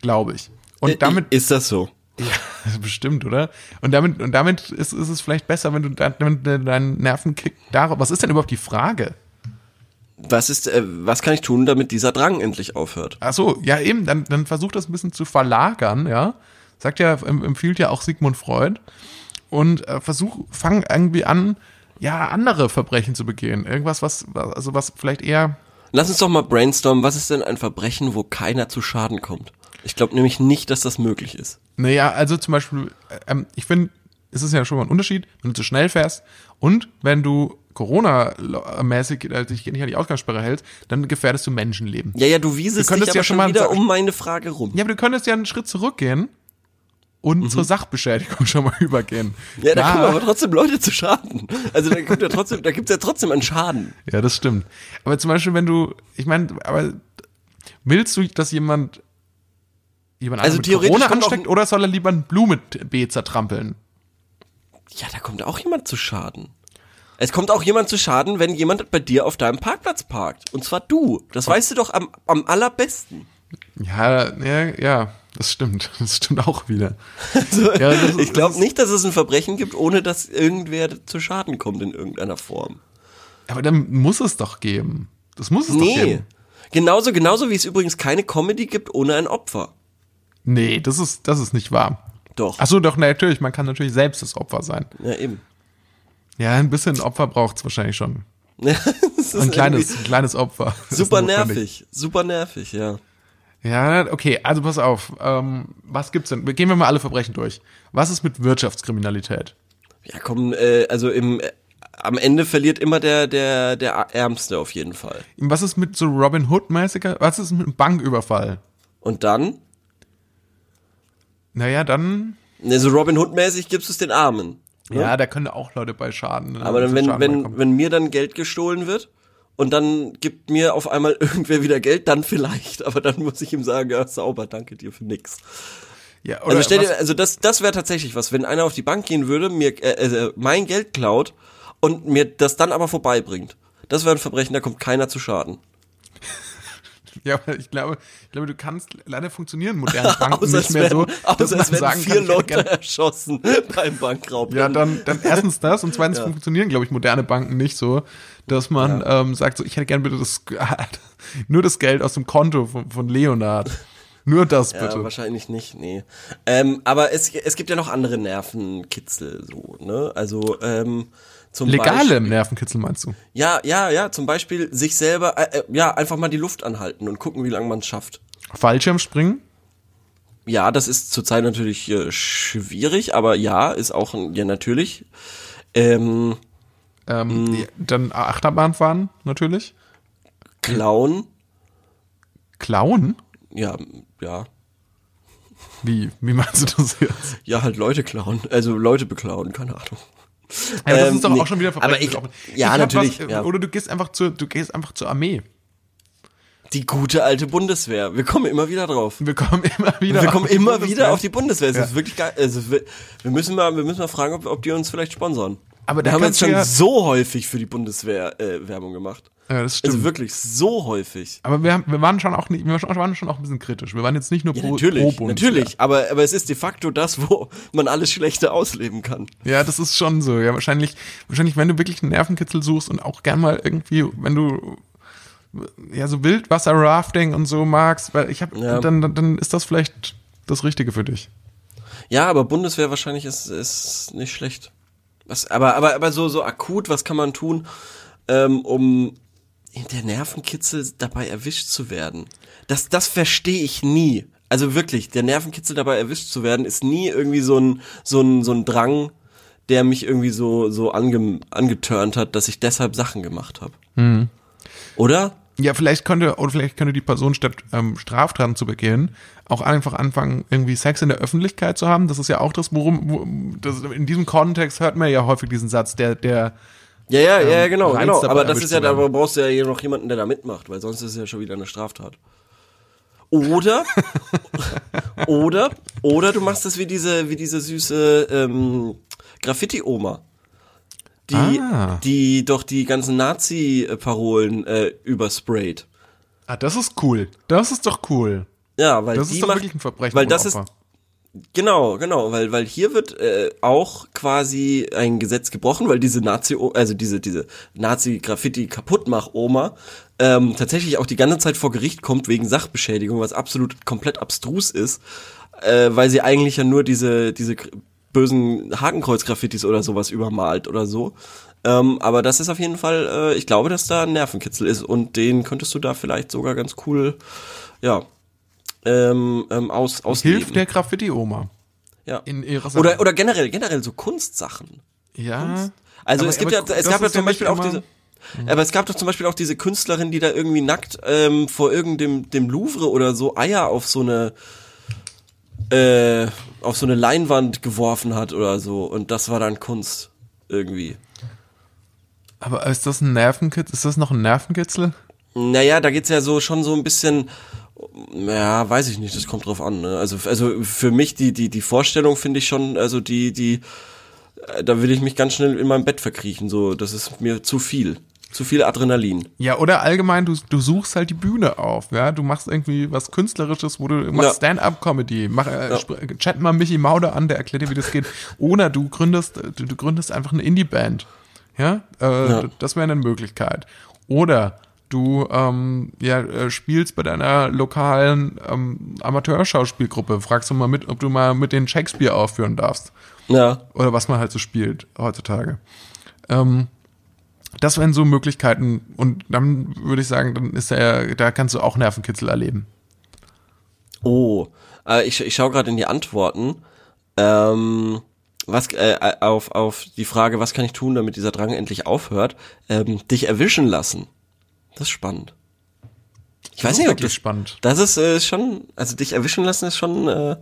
[SPEAKER 2] Glaube ich. Und
[SPEAKER 1] Äh,
[SPEAKER 2] damit,
[SPEAKER 1] ist das so.
[SPEAKER 2] ja, bestimmt, oder? Und damit, und damit ist, ist es vielleicht besser, wenn du de- wenn du deinen Nervenkick darauf, was ist denn überhaupt die Frage?
[SPEAKER 1] Was ist, äh, was kann ich tun, damit dieser Drang endlich aufhört?
[SPEAKER 2] Ach so, ja eben, dann, dann versucht das ein bisschen zu verlagern, ja. Sagt ja, em- empfiehlt ja auch Sigmund Freud. Und äh, versuch, fang irgendwie an, ja, andere Verbrechen zu begehen. Irgendwas, was, was- also was vielleicht eher,
[SPEAKER 1] Lass uns doch mal brainstormen, was ist denn ein Verbrechen, wo keiner zu Schaden kommt? Ich glaube nämlich nicht, dass das möglich ist.
[SPEAKER 2] naja, also zum Beispiel, ähm, ich finde, es ist ja schon mal ein Unterschied, wenn du zu schnell fährst und wenn du Corona-mäßig äh, dich nicht an die Ausgangssperre hältst, dann gefährdest du Menschenleben.
[SPEAKER 1] Ja, ja, du wiesest
[SPEAKER 2] Du könntest
[SPEAKER 1] dich
[SPEAKER 2] ja
[SPEAKER 1] aber
[SPEAKER 2] schon
[SPEAKER 1] schon
[SPEAKER 2] mal
[SPEAKER 1] wieder um meine Frage rum.
[SPEAKER 2] Ja, aber du könntest ja einen Schritt zurückgehen und zur Sachbeschädigung schon mal übergehen.
[SPEAKER 1] Ja, da kommen aber trotzdem Leute zu Schaden. Also da kommt ja trotzdem, da gibt's ja trotzdem einen Schaden.
[SPEAKER 2] Ja, das stimmt. Aber zum Beispiel, wenn du, ich meine, aber willst du, dass jemand jemand
[SPEAKER 1] Also
[SPEAKER 2] mit Corona ansteckt oder soll er lieber ein Blumenbeet zertrampeln?
[SPEAKER 1] Ja, da kommt auch jemand zu Schaden. Es kommt auch jemand zu Schaden, wenn jemand bei dir auf deinem Parkplatz parkt. Und zwar du. Das weißt du doch am, am allerbesten.
[SPEAKER 2] Ja, ja, ja, das stimmt. Das stimmt auch wieder.
[SPEAKER 1] Also,
[SPEAKER 2] Ja, das
[SPEAKER 1] ich glaube nicht, dass es ein Verbrechen gibt, ohne dass irgendwer zu Schaden kommt in irgendeiner Form.
[SPEAKER 2] Aber dann muss es doch geben. Das muss es doch
[SPEAKER 1] Nee.
[SPEAKER 2] geben.
[SPEAKER 1] Genauso, genauso wie es übrigens keine Comedy gibt ohne ein Opfer.
[SPEAKER 2] Nee, das ist, das ist nicht wahr.
[SPEAKER 1] Doch.
[SPEAKER 2] Ach so, doch, natürlich. Man kann natürlich selbst das Opfer sein.
[SPEAKER 1] Ja, eben.
[SPEAKER 2] Ja, ein bisschen Opfer braucht's wahrscheinlich schon.
[SPEAKER 1] Ja,
[SPEAKER 2] Ein kleines, ein kleines Opfer.
[SPEAKER 1] Super nervig. Super nervig, ja.
[SPEAKER 2] Ja, okay, also pass auf. Ähm, was gibt's denn? Gehen wir mal alle Verbrechen durch. Was ist mit Wirtschaftskriminalität?
[SPEAKER 1] Ja, komm, äh, also im, äh, am Ende verliert immer der, der, der Ärmste auf jeden Fall.
[SPEAKER 2] Was ist mit so Robin Hood-mäßiger? Was ist mit einem Banküberfall?
[SPEAKER 1] Und dann,
[SPEAKER 2] Naja, dann,
[SPEAKER 1] ne, so Robin Hood-mäßig gibst du es den Armen.
[SPEAKER 2] Ja, da können auch Leute bei Schaden. äh,
[SPEAKER 1] Aber dann, wenn,
[SPEAKER 2] Schaden
[SPEAKER 1] wenn, wenn mir dann Geld gestohlen wird und dann gibt mir auf einmal irgendwer wieder Geld, dann vielleicht. Aber dann muss ich ihm sagen, ja, sauber, danke dir für nix.
[SPEAKER 2] ja, oder
[SPEAKER 1] Also stell dir, also das, das wäre tatsächlich was, wenn einer auf die Bank gehen würde, mir äh, äh, mein Geld klaut und mir das dann aber vorbeibringt. Das wäre ein Verbrechen, da kommt keiner zu Schaden.
[SPEAKER 2] ja, aber ich glaube, ich glaube, du kannst leider funktionieren moderne Banken nicht mehr so,
[SPEAKER 1] werden, außer es werden
[SPEAKER 2] sagen
[SPEAKER 1] vier
[SPEAKER 2] kann,
[SPEAKER 1] Leute erschossen beim Bankraub.
[SPEAKER 2] Ja, dann, dann erstens das und zweitens funktionieren, glaube ich, moderne Banken nicht so, dass man ähm, sagt, so, ich hätte gern bitte das, nur das Geld aus dem Konto von, von Leonard. Nur das
[SPEAKER 1] Ja,
[SPEAKER 2] bitte.
[SPEAKER 1] wahrscheinlich nicht, nee. Ähm, aber es, es gibt ja noch andere Nervenkitzel, so, ne? Also, ähm, zum
[SPEAKER 2] Legale
[SPEAKER 1] Beispiel,
[SPEAKER 2] Nervenkitzel meinst du?
[SPEAKER 1] Ja, ja, ja, zum Beispiel sich selber, äh, äh, ja, einfach mal die Luft anhalten und gucken, wie lange man es schafft.
[SPEAKER 2] Fallschirmspringen?
[SPEAKER 1] Ja, das ist zurzeit natürlich äh, schwierig, aber ja, ist auch, ja, natürlich. Ähm,
[SPEAKER 2] Ähm, mhm. Dann Achterbahn fahren, natürlich.
[SPEAKER 1] Klauen.
[SPEAKER 2] Klauen?
[SPEAKER 1] Ja, ja.
[SPEAKER 2] Wie, wie meinst du das jetzt?
[SPEAKER 1] Ja, halt Leute klauen, also Leute beklauen, keine Ahnung.
[SPEAKER 2] Ja, das ähm, ist doch nee, auch schon wieder
[SPEAKER 1] Aber ich, ja, ich natürlich. Was, ja.
[SPEAKER 2] Oder du gehst einfach zur, du gehst einfach zur Armee.
[SPEAKER 1] Die gute alte Bundeswehr. Wir kommen immer wieder drauf.
[SPEAKER 2] Wir kommen immer wieder.
[SPEAKER 1] Wir kommen immer Bundeswehr. wieder auf die Bundeswehr. Es ja. ist wirklich geil. Also wir, wir müssen mal, wir müssen mal fragen, ob, ob die uns vielleicht sponsern. Aber wir haben jetzt schon ja so häufig für die Bundeswehr äh, Werbung gemacht.
[SPEAKER 2] Ja, das stimmt.
[SPEAKER 1] Also wirklich so häufig.
[SPEAKER 2] Aber wir, haben, wir waren schon auch nicht, wir waren schon auch ein bisschen kritisch. Wir waren jetzt nicht nur
[SPEAKER 1] ja, pro, natürlich, pro Bundeswehr. Natürlich, aber, aber es ist de facto das, wo man alles Schlechte ausleben kann.
[SPEAKER 2] Ja, das ist schon so. Ja, wahrscheinlich, wahrscheinlich, wenn du wirklich einen Nervenkitzel suchst und auch gern mal irgendwie, wenn du ja so Wildwasser-Rafting und so magst, weil ich habe, ja. dann, dann ist das vielleicht das Richtige für dich.
[SPEAKER 1] Ja, aber Bundeswehr wahrscheinlich ist, ist nicht schlecht. Was, aber, aber, aber so, so akut, was kann man tun, ähm, um der Nervenkitzel dabei erwischt zu werden? Das, das verstehe ich nie. Also wirklich, der Nervenkitzel dabei erwischt zu werden, ist nie irgendwie so ein, so ein, so ein Drang, der mich irgendwie so, so ange, angeturnt hat, dass ich deshalb Sachen gemacht habe. Mhm. Oder?
[SPEAKER 2] Ja, vielleicht könnte, oder vielleicht könnte die Person statt ähm, Straftaten zu begehen, auch einfach anfangen, irgendwie Sex in der Öffentlichkeit zu haben. Das ist ja auch das, worum, wo, das, in diesem Kontext hört man ja häufig diesen Satz, der, der,
[SPEAKER 1] ja, ja, ähm, ja, genau, genau. Aber das ist ja, da brauchst du ja noch jemanden, der da mitmacht, weil sonst ist es ja schon wieder eine Straftat. Oder, oder, oder du machst das wie diese, wie diese süße ähm, Graffiti-Oma die, ah. die doch die ganzen Nazi-Parolen äh, übersprayt.
[SPEAKER 2] Ah, das ist cool. Das ist doch cool.
[SPEAKER 1] Ja, weil
[SPEAKER 2] das
[SPEAKER 1] die
[SPEAKER 2] ist doch
[SPEAKER 1] macht,
[SPEAKER 2] wirklich ein Verbrechen.
[SPEAKER 1] Weil das ist genau, genau, weil weil hier wird äh, auch quasi ein Gesetz gebrochen, weil diese Nazi, also diese diese Nazi-Graffiti kaputtmach Oma ähm, tatsächlich auch die ganze Zeit vor Gericht kommt wegen Sachbeschädigung, was absolut komplett abstrus ist, äh, weil sie eigentlich ja nur diese diese bösen Hakenkreuz-Graffitis oder sowas übermalt oder so. Ähm, aber das ist auf jeden Fall, äh, ich glaube, dass da ein Nervenkitzel ist und den könntest du da vielleicht sogar ganz cool, ja, ähm, ähm, aus, ausleben.
[SPEAKER 2] Hilft der Graffiti-Oma.
[SPEAKER 1] Ja. In ihrer oder, oder generell, generell so Kunstsachen.
[SPEAKER 2] Ja.
[SPEAKER 1] Kunst. Also aber, es gibt ja, es gab ja zum Beispiel auch diese, aber es gab doch zum Beispiel auch diese Künstlerin, die da irgendwie nackt ähm, vor irgendeinem dem Louvre oder so Eier auf so eine äh, auf so eine Leinwand geworfen hat oder so und das war dann Kunst irgendwie.
[SPEAKER 2] Aber ist das ein Nervenkitzel? Ist das noch ein Nervenkitzel?
[SPEAKER 1] Naja, da geht's ja so schon so ein bisschen, ja, weiß ich nicht, das kommt drauf an. Ne? Also, also für mich die, die, die Vorstellung finde ich schon, also die, die, äh, da will ich mich ganz schnell in meinem Bett verkriechen, so, das ist mir zu viel. Zu viel Adrenalin.
[SPEAKER 2] Ja, oder allgemein, du, du suchst halt die Bühne auf, ja. Du machst irgendwie was Künstlerisches, wo du machst ja. Stand-up-Comedy. Mach, äh, ja. chat mal Michi Maude an, der erklärt dir, wie das geht. Oder du gründest, du, du gründest einfach eine Indie-Band. Ja, äh, ja. das wäre eine Möglichkeit. Oder du ähm, ja, äh, spielst bei deiner lokalen ähm, Amateurschauspielgruppe, fragst du mal mit, ob du mal mit den Shakespeare aufführen darfst.
[SPEAKER 1] Ja.
[SPEAKER 2] Oder was man halt so spielt heutzutage. Ähm, das wären so Möglichkeiten und dann würde ich sagen, dann ist er, da kannst du auch Nervenkitzel erleben.
[SPEAKER 1] Oh, äh, ich, ich schaue gerade in die Antworten. Ähm, was äh, auf auf die Frage, was kann ich tun, damit dieser Drang endlich aufhört? Ähm, dich erwischen lassen. Das ist spannend. Ich das weiß nicht, ob das
[SPEAKER 2] spannend.
[SPEAKER 1] Das ist äh, schon, also dich erwischen lassen ist schon, äh,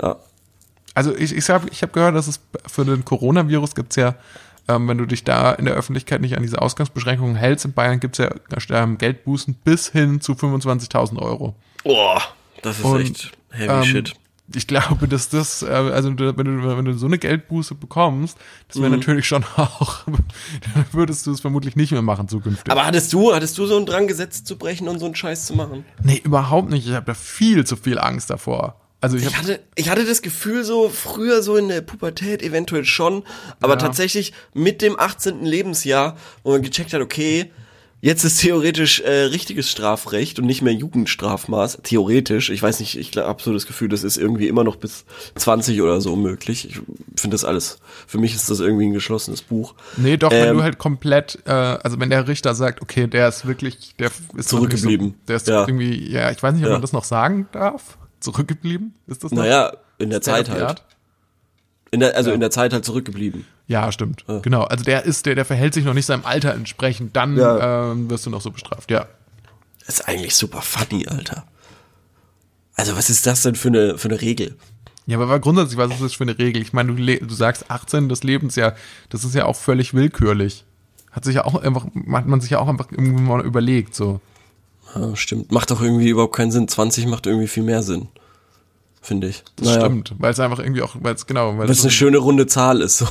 [SPEAKER 1] ja.
[SPEAKER 2] Also ich ich habe ich hab gehört, dass es für den Coronavirus gibt's ja ähm, wenn du dich da in der Öffentlichkeit nicht an diese Ausgangsbeschränkungen hältst, in Bayern gibt es ja ähm, Geldbußen bis hin zu 25.000 Euro.
[SPEAKER 1] Boah, das ist Und, echt heavy ähm, shit.
[SPEAKER 2] Ich glaube, dass das, äh, also wenn du, wenn du so eine Geldbuße bekommst, das wäre mhm. natürlich schon auch, dann würdest du es vermutlich nicht mehr machen zukünftig.
[SPEAKER 1] Aber hattest du, hattest du so einen Drang, Gesetz zu brechen und so einen Scheiß zu machen?
[SPEAKER 2] Nee, überhaupt nicht. Ich habe da viel zu viel Angst davor. Also ich,
[SPEAKER 1] ich, hatte, ich hatte das Gefühl so früher so in der Pubertät eventuell schon, aber ja. tatsächlich mit dem 18. Lebensjahr, wo man gecheckt hat, okay, jetzt ist theoretisch äh, richtiges Strafrecht und nicht mehr Jugendstrafmaß. Theoretisch, ich weiß nicht, ich habe so das Gefühl, das ist irgendwie immer noch bis 20 oder so möglich. Ich finde das alles, für mich ist das irgendwie ein geschlossenes Buch.
[SPEAKER 2] Nee, doch, ähm, wenn du halt komplett, äh, also wenn der Richter sagt, okay, der ist wirklich, der ist
[SPEAKER 1] zurückgeblieben.
[SPEAKER 2] So, der ist ja. irgendwie, ja, ich weiß nicht, ob ja. man das noch sagen darf zurückgeblieben? Ist das
[SPEAKER 1] noch? Naja, in der Zeit halt. In der, also ja. in der Zeit halt zurückgeblieben.
[SPEAKER 2] Ja, stimmt. Genau. Also der ist, der, der verhält sich noch nicht seinem Alter entsprechend. Dann
[SPEAKER 1] Ja.
[SPEAKER 2] ähm, wirst du noch so bestraft. Ja.
[SPEAKER 1] Das ist eigentlich super funny, Alter. Also was ist das denn für eine, für eine Regel?
[SPEAKER 2] Ja, aber grundsätzlich, was ist das für eine Regel? Ich meine, du, du sagst 18 des Lebens ja, das ist ja auch völlig willkürlich. Hat sich ja auch einfach, hat man sich ja auch einfach irgendwie mal überlegt, so.
[SPEAKER 1] Ja, stimmt. Macht doch irgendwie überhaupt keinen Sinn. 20 macht irgendwie viel mehr Sinn. Finde ich.
[SPEAKER 2] Das stimmt. Weil es einfach irgendwie auch, weil es genau, weil
[SPEAKER 1] es eine schöne runde Zahl ist. So.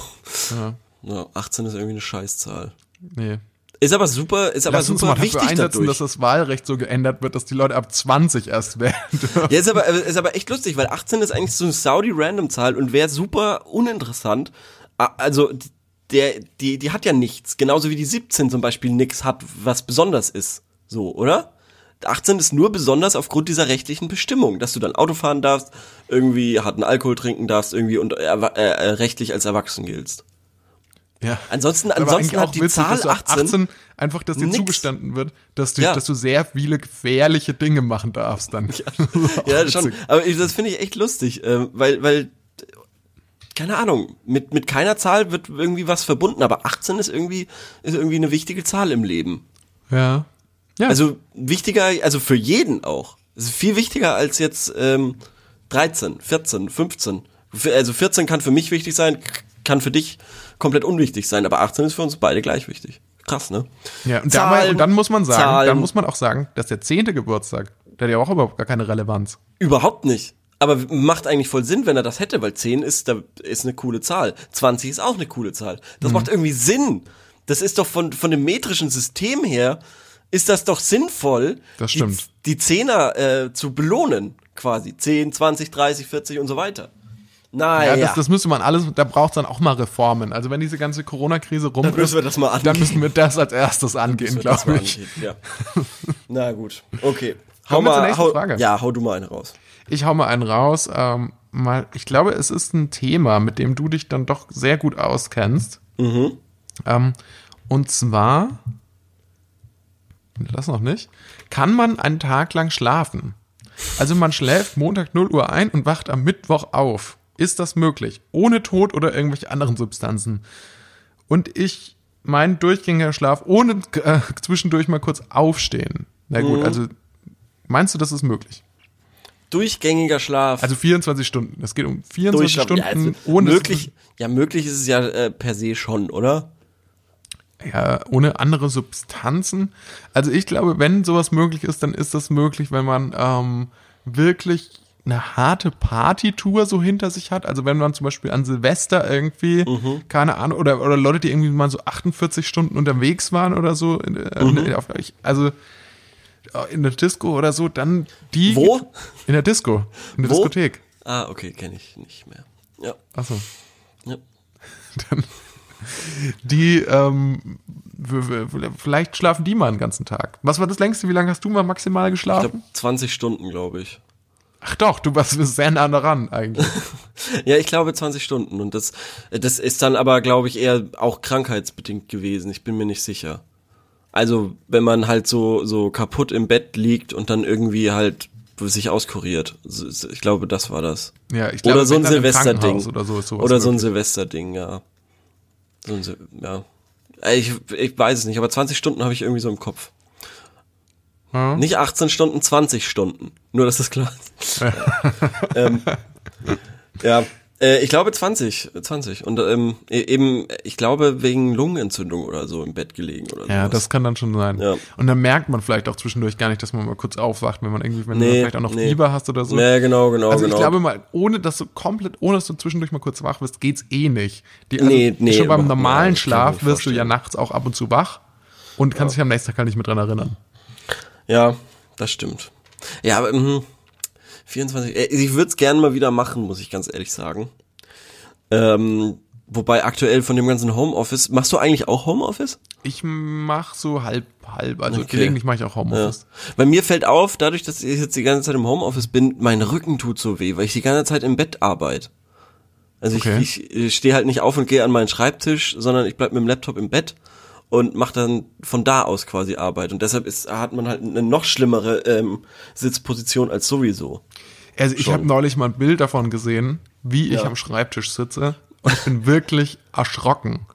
[SPEAKER 2] ja,
[SPEAKER 1] Ja, 18 ist irgendwie eine Scheißzahl.
[SPEAKER 2] nee.
[SPEAKER 1] Ist aber super, ist aber
[SPEAKER 2] Lass uns
[SPEAKER 1] super
[SPEAKER 2] mal dafür
[SPEAKER 1] wichtig
[SPEAKER 2] einsetzen,
[SPEAKER 1] dadurch.
[SPEAKER 2] dass das Wahlrecht so geändert wird, dass die Leute ab 20 erst wählen dürfen.
[SPEAKER 1] Ja, ist aber, äh, ist aber echt lustig, weil 18 ist eigentlich so eine Saudi-Random-Zahl und wäre super uninteressant. Also, der, die, die hat ja nichts. Genauso wie die 17 zum Beispiel nix hat, was besonders ist. So, oder? 18 ist nur besonders aufgrund dieser rechtlichen Bestimmung, dass du dann Auto fahren darfst, irgendwie harten Alkohol trinken darfst, irgendwie und äh, äh, rechtlich als erwachsen giltst.
[SPEAKER 2] Ja.
[SPEAKER 1] Ansonsten, ansonsten hat die
[SPEAKER 2] witzig,
[SPEAKER 1] Zahl
[SPEAKER 2] dass du ab
[SPEAKER 1] 18,
[SPEAKER 2] einfach, dass dir
[SPEAKER 1] nix.
[SPEAKER 2] zugestanden wird, dass du,
[SPEAKER 1] Ja.
[SPEAKER 2] dass du sehr viele gefährliche Dinge machen darfst dann.
[SPEAKER 1] Ja,
[SPEAKER 2] Auch
[SPEAKER 1] schon. Aber ich, das finde ich echt lustig, äh, weil, weil, keine Ahnung, mit, mit keiner Zahl wird irgendwie was verbunden, aber 18 ist irgendwie, ist irgendwie eine wichtige Zahl im Leben.
[SPEAKER 2] Ja. Ja.
[SPEAKER 1] Also wichtiger, also für jeden auch. Ist viel wichtiger als jetzt ähm, 13, 14, 15. Für- Also 14 kann für mich wichtig sein, kann für dich komplett unwichtig sein, aber 18 ist für uns beide gleich wichtig. Krass, ne?
[SPEAKER 2] Ja, und,
[SPEAKER 1] Zahlen,
[SPEAKER 2] dabei, und dann muss man sagen,
[SPEAKER 1] Zahlen.
[SPEAKER 2] dann muss man auch sagen, dass der zehnte Geburtstag, der hat ja auch überhaupt gar keine Relevanz.
[SPEAKER 1] Überhaupt nicht. Aber macht eigentlich voll Sinn, wenn er das hätte, weil 10 ist, da ist eine coole Zahl. 20 ist auch eine coole Zahl.
[SPEAKER 2] Mhm.
[SPEAKER 1] Das macht irgendwie Sinn. Das ist doch von, von dem metrischen System her, ist das doch sinnvoll,
[SPEAKER 2] Das
[SPEAKER 1] die, die Zehner äh, zu belohnen, quasi. 10, 20, 30, 40 und so weiter. Naja,
[SPEAKER 2] Ja, das, das müsste man alles, da braucht es dann auch mal Reformen. Also wenn diese ganze Corona-Krise rum
[SPEAKER 1] Dann müssen
[SPEAKER 2] ist,
[SPEAKER 1] wir das mal angehen.
[SPEAKER 2] dann müssen wir das als erstes angehen, glaube
[SPEAKER 1] mal
[SPEAKER 2] ich.
[SPEAKER 1] angehen, Ja. Na gut, okay.
[SPEAKER 2] Zur nächsten
[SPEAKER 1] hau,
[SPEAKER 2] Frage.
[SPEAKER 1] Ja, hau du mal eine raus.
[SPEAKER 2] Ich hau mal einen raus. Ähm, mal, ich glaube, es ist ein Thema, mit dem du dich dann doch sehr gut auskennst.
[SPEAKER 1] Mhm.
[SPEAKER 2] Ähm, und zwar, das noch nicht, kann man einen Tag lang schlafen? Also man schläft Montag 0 Uhr ein und wacht am Mittwoch auf. Ist das möglich? Ohne Tod oder irgendwelche anderen Substanzen? Und ich, mein durchgängiger Schlaf, ohne äh, zwischendurch mal kurz aufstehen. Na
[SPEAKER 1] Mhm.
[SPEAKER 2] gut, also meinst du, das ist möglich?
[SPEAKER 1] Durchgängiger Schlaf.
[SPEAKER 2] Also 24 Stunden. Es geht um 24
[SPEAKER 1] Durchschlafen.
[SPEAKER 2] Stunden
[SPEAKER 1] ja, also
[SPEAKER 2] ohne,
[SPEAKER 1] möglich, ja, möglich ist es ja äh, per se schon, oder?
[SPEAKER 2] Ja, ohne andere Substanzen. Also ich glaube, wenn sowas möglich ist, dann ist das möglich, wenn man ähm, wirklich eine harte Partytour so hinter sich hat. Also wenn man zum Beispiel an Silvester irgendwie,
[SPEAKER 1] Mhm.
[SPEAKER 2] keine Ahnung, oder, oder Leute, die irgendwie mal so 48 Stunden unterwegs waren oder so, in, äh,
[SPEAKER 1] Mhm.
[SPEAKER 2] auf, also in der Disco oder so, dann die.
[SPEAKER 1] Wo?
[SPEAKER 2] In der Disco. In der
[SPEAKER 1] Wo?
[SPEAKER 2] Diskothek.
[SPEAKER 1] Ah, okay, kenne ich nicht mehr. Ja.
[SPEAKER 2] Achso.
[SPEAKER 1] ja.
[SPEAKER 2] die, ähm, vielleicht schlafen die mal einen ganzen Tag. Was war das längste? Wie lange hast du mal maximal
[SPEAKER 1] Ich
[SPEAKER 2] geschlafen?
[SPEAKER 1] glaube 20 Stunden, glaube ich.
[SPEAKER 2] Ach doch, du warst sehr nah daran eigentlich.
[SPEAKER 1] Ja, ich glaube 20 Stunden und das das ist dann aber glaube ich eher auch krankheitsbedingt gewesen. Ich bin mir nicht sicher. Also, wenn man halt so so kaputt im Bett liegt und dann irgendwie halt sich auskuriert. Ich glaube, das war das.
[SPEAKER 2] Ja, ich glaube,
[SPEAKER 1] oder so ein Silvesterding.
[SPEAKER 2] Oder so ist sowas
[SPEAKER 1] Oder so ein. Silvesterding, ja. Sil ja. Ich, ich weiß es nicht, aber 20 Stunden habe ich irgendwie so im Kopf.
[SPEAKER 2] Ja.
[SPEAKER 1] Nicht 18 Stunden, 20 Stunden. Nur, dass das klar ist. ähm, ja, äh, ich glaube 20, 20. Und ähm, e- eben, ich glaube wegen Lungenentzündung oder so im Bett gelegen oder
[SPEAKER 2] Ja,
[SPEAKER 1] sowas.
[SPEAKER 2] das kann dann schon sein.
[SPEAKER 1] Ja.
[SPEAKER 2] Und dann merkt man vielleicht auch zwischendurch gar nicht, dass man mal kurz aufwacht, wenn man irgendwie, wenn du
[SPEAKER 1] Nee,
[SPEAKER 2] dann vielleicht auch noch
[SPEAKER 1] nee.
[SPEAKER 2] Fieber hast oder so.
[SPEAKER 1] Ja, genau, genau,
[SPEAKER 2] also
[SPEAKER 1] genau.
[SPEAKER 2] ich glaube mal, ohne dass du komplett, ohne dass du zwischendurch mal kurz wach wirst, geht's eh nicht. Die, also
[SPEAKER 1] Nee, nee,
[SPEAKER 2] Schon beim normalen
[SPEAKER 1] ja,
[SPEAKER 2] Schlaf wirst du ja nachts auch ab und zu wach und kannst dich am nächsten Tag halt nicht mehr dran erinnern.
[SPEAKER 1] Ja, das stimmt. Ja, aber mhm, 24, äh, ich würde es gerne mal wieder machen, muss ich ganz ehrlich sagen. Ähm, wobei aktuell von dem ganzen Homeoffice, machst du eigentlich auch Homeoffice?
[SPEAKER 2] Ich mach so halb, halb. Also
[SPEAKER 1] Okay.
[SPEAKER 2] gelegentlich mache ich auch
[SPEAKER 1] Ja.
[SPEAKER 2] Homeoffice.
[SPEAKER 1] Bei mir fällt auf, dadurch, dass ich jetzt die ganze Zeit im Homeoffice bin, mein Rücken tut so weh, weil ich die ganze Zeit im Bett arbeite. Also
[SPEAKER 2] Okay.
[SPEAKER 1] ich, ich, ich stehe halt nicht auf und gehe an meinen Schreibtisch, sondern ich bleib mit dem Laptop im Bett und mache dann von da aus quasi Arbeit. Und deshalb ist, hat man halt eine noch schlimmere ähm, Sitzposition als sowieso.
[SPEAKER 2] Also ich habe neulich mal ein Bild davon gesehen, wie ich
[SPEAKER 1] Ja.
[SPEAKER 2] am Schreibtisch sitze. und ich bin wirklich erschrocken.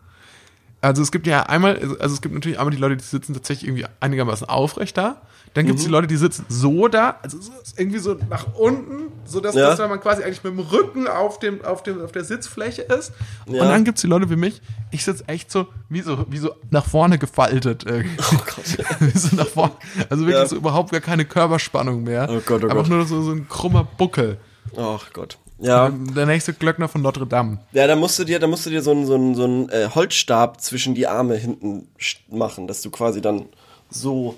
[SPEAKER 2] Also es gibt ja einmal, also es gibt natürlich einmal die Leute, die sitzen tatsächlich irgendwie einigermaßen aufrecht da. Dann gibt es die Leute, die sitzen so da, also so irgendwie so nach unten, so dass,
[SPEAKER 1] Ja.
[SPEAKER 2] man quasi eigentlich mit dem Rücken auf, dem, auf, dem, auf der Sitzfläche ist.
[SPEAKER 1] Ja.
[SPEAKER 2] Und dann gibt es die Leute wie mich, ich sitze echt so wie, so, wie so nach vorne gefaltet. Irgendwie.
[SPEAKER 1] Oh Gott.
[SPEAKER 2] So nach vorne. Also wirklich
[SPEAKER 1] Ja.
[SPEAKER 2] so überhaupt gar keine Körperspannung mehr.
[SPEAKER 1] Oh Gott, oh
[SPEAKER 2] Einfach
[SPEAKER 1] Gott.
[SPEAKER 2] nur so, so ein krummer Buckel.
[SPEAKER 1] Ach Gott. Ja.
[SPEAKER 2] Der nächste Glöckner von Notre Dame.
[SPEAKER 1] Ja, da musst du dir, da musst du dir so einen so einen, so einen äh, Holzstab zwischen die Arme hinten machen, dass du quasi dann so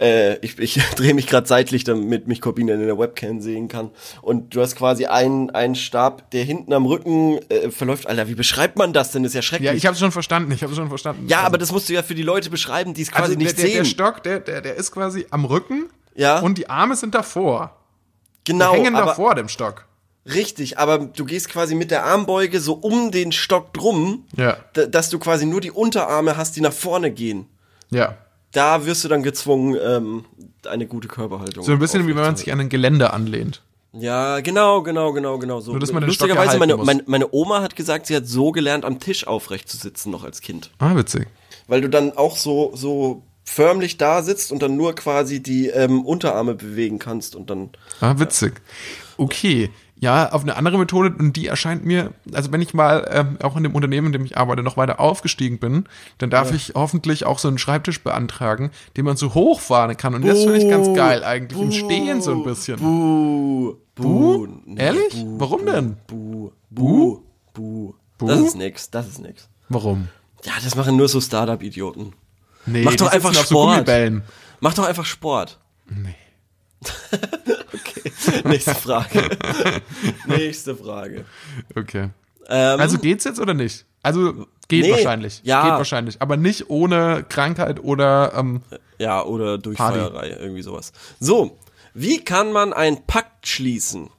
[SPEAKER 1] äh, ich, ich drehe mich gerade seitlich, damit mich Corbina in der Webcam sehen kann. Und du hast quasi einen, einen Stab, der hinten am Rücken äh, verläuft. Alter, wie beschreibt man das denn? Das ist ja schrecklich.
[SPEAKER 2] Ja, ich habe schon verstanden, ich habe schon verstanden.
[SPEAKER 1] ja,
[SPEAKER 2] Also-
[SPEAKER 1] aber das musst du ja für die Leute beschreiben, die es quasi
[SPEAKER 2] also
[SPEAKER 1] nicht
[SPEAKER 2] der, der, der
[SPEAKER 1] sehen.
[SPEAKER 2] Stock, der, der, der ist quasi am Rücken
[SPEAKER 1] Ja.
[SPEAKER 2] und die Arme sind davor.
[SPEAKER 1] genau,
[SPEAKER 2] hängen
[SPEAKER 1] aber,
[SPEAKER 2] davor dem Stock.
[SPEAKER 1] Richtig, aber du gehst quasi mit der Armbeuge so um den Stock drum,
[SPEAKER 2] Ja.
[SPEAKER 1] dass du quasi nur die Unterarme hast, die nach vorne gehen.
[SPEAKER 2] Ja.
[SPEAKER 1] Da wirst du dann gezwungen, ähm, eine gute Körperhaltung.
[SPEAKER 2] So ein bisschen wie wenn man sich an ein Gelände anlehnt.
[SPEAKER 1] Ja, genau, genau, genau, genau so.
[SPEAKER 2] Nur, dass man den
[SPEAKER 1] Lustigerweise, meine,
[SPEAKER 2] muss.
[SPEAKER 1] meine, meine Oma hat gesagt, sie hat so gelernt, am Tisch aufrecht zu sitzen, noch als Kind.
[SPEAKER 2] Ah, witzig.
[SPEAKER 1] Weil du dann auch so, so förmlich da sitzt und dann nur quasi die ähm, Unterarme bewegen kannst und dann.
[SPEAKER 2] Ah, witzig. Okay. Ja, auf eine andere Methode, und die erscheint mir, also wenn ich mal ähm, auch in dem Unternehmen, in dem ich arbeite, noch weiter aufgestiegen bin, dann darf ich hoffentlich auch so einen Schreibtisch beantragen, den man so hochfahren kann. Und das finde ich ganz geil eigentlich. Im Stehen so ein bisschen.
[SPEAKER 1] Buh,
[SPEAKER 2] Buh?
[SPEAKER 1] Nee,
[SPEAKER 2] Ehrlich?
[SPEAKER 1] buh,
[SPEAKER 2] Warum denn?
[SPEAKER 1] Buh, buh, buh. Das ist nix, das ist nix.
[SPEAKER 2] Warum?
[SPEAKER 1] Ja, das machen nur so Startup-Idioten.
[SPEAKER 2] Nee,
[SPEAKER 1] Mach
[SPEAKER 2] die
[SPEAKER 1] doch einfach
[SPEAKER 2] so
[SPEAKER 1] Sport.
[SPEAKER 2] Gummibällen.
[SPEAKER 1] Mach doch einfach Sport. Nee. okay, nächste Frage. nächste Frage.
[SPEAKER 2] Okay.
[SPEAKER 1] Ähm,
[SPEAKER 2] Also geht's jetzt oder nicht? Also geht
[SPEAKER 1] Nee,
[SPEAKER 2] wahrscheinlich.
[SPEAKER 1] ja.
[SPEAKER 2] Geht wahrscheinlich. Aber nicht ohne Krankheit oder ähm,
[SPEAKER 1] Ja, oder durch Feierei, irgendwie sowas. So, wie kann man einen Pakt schließen?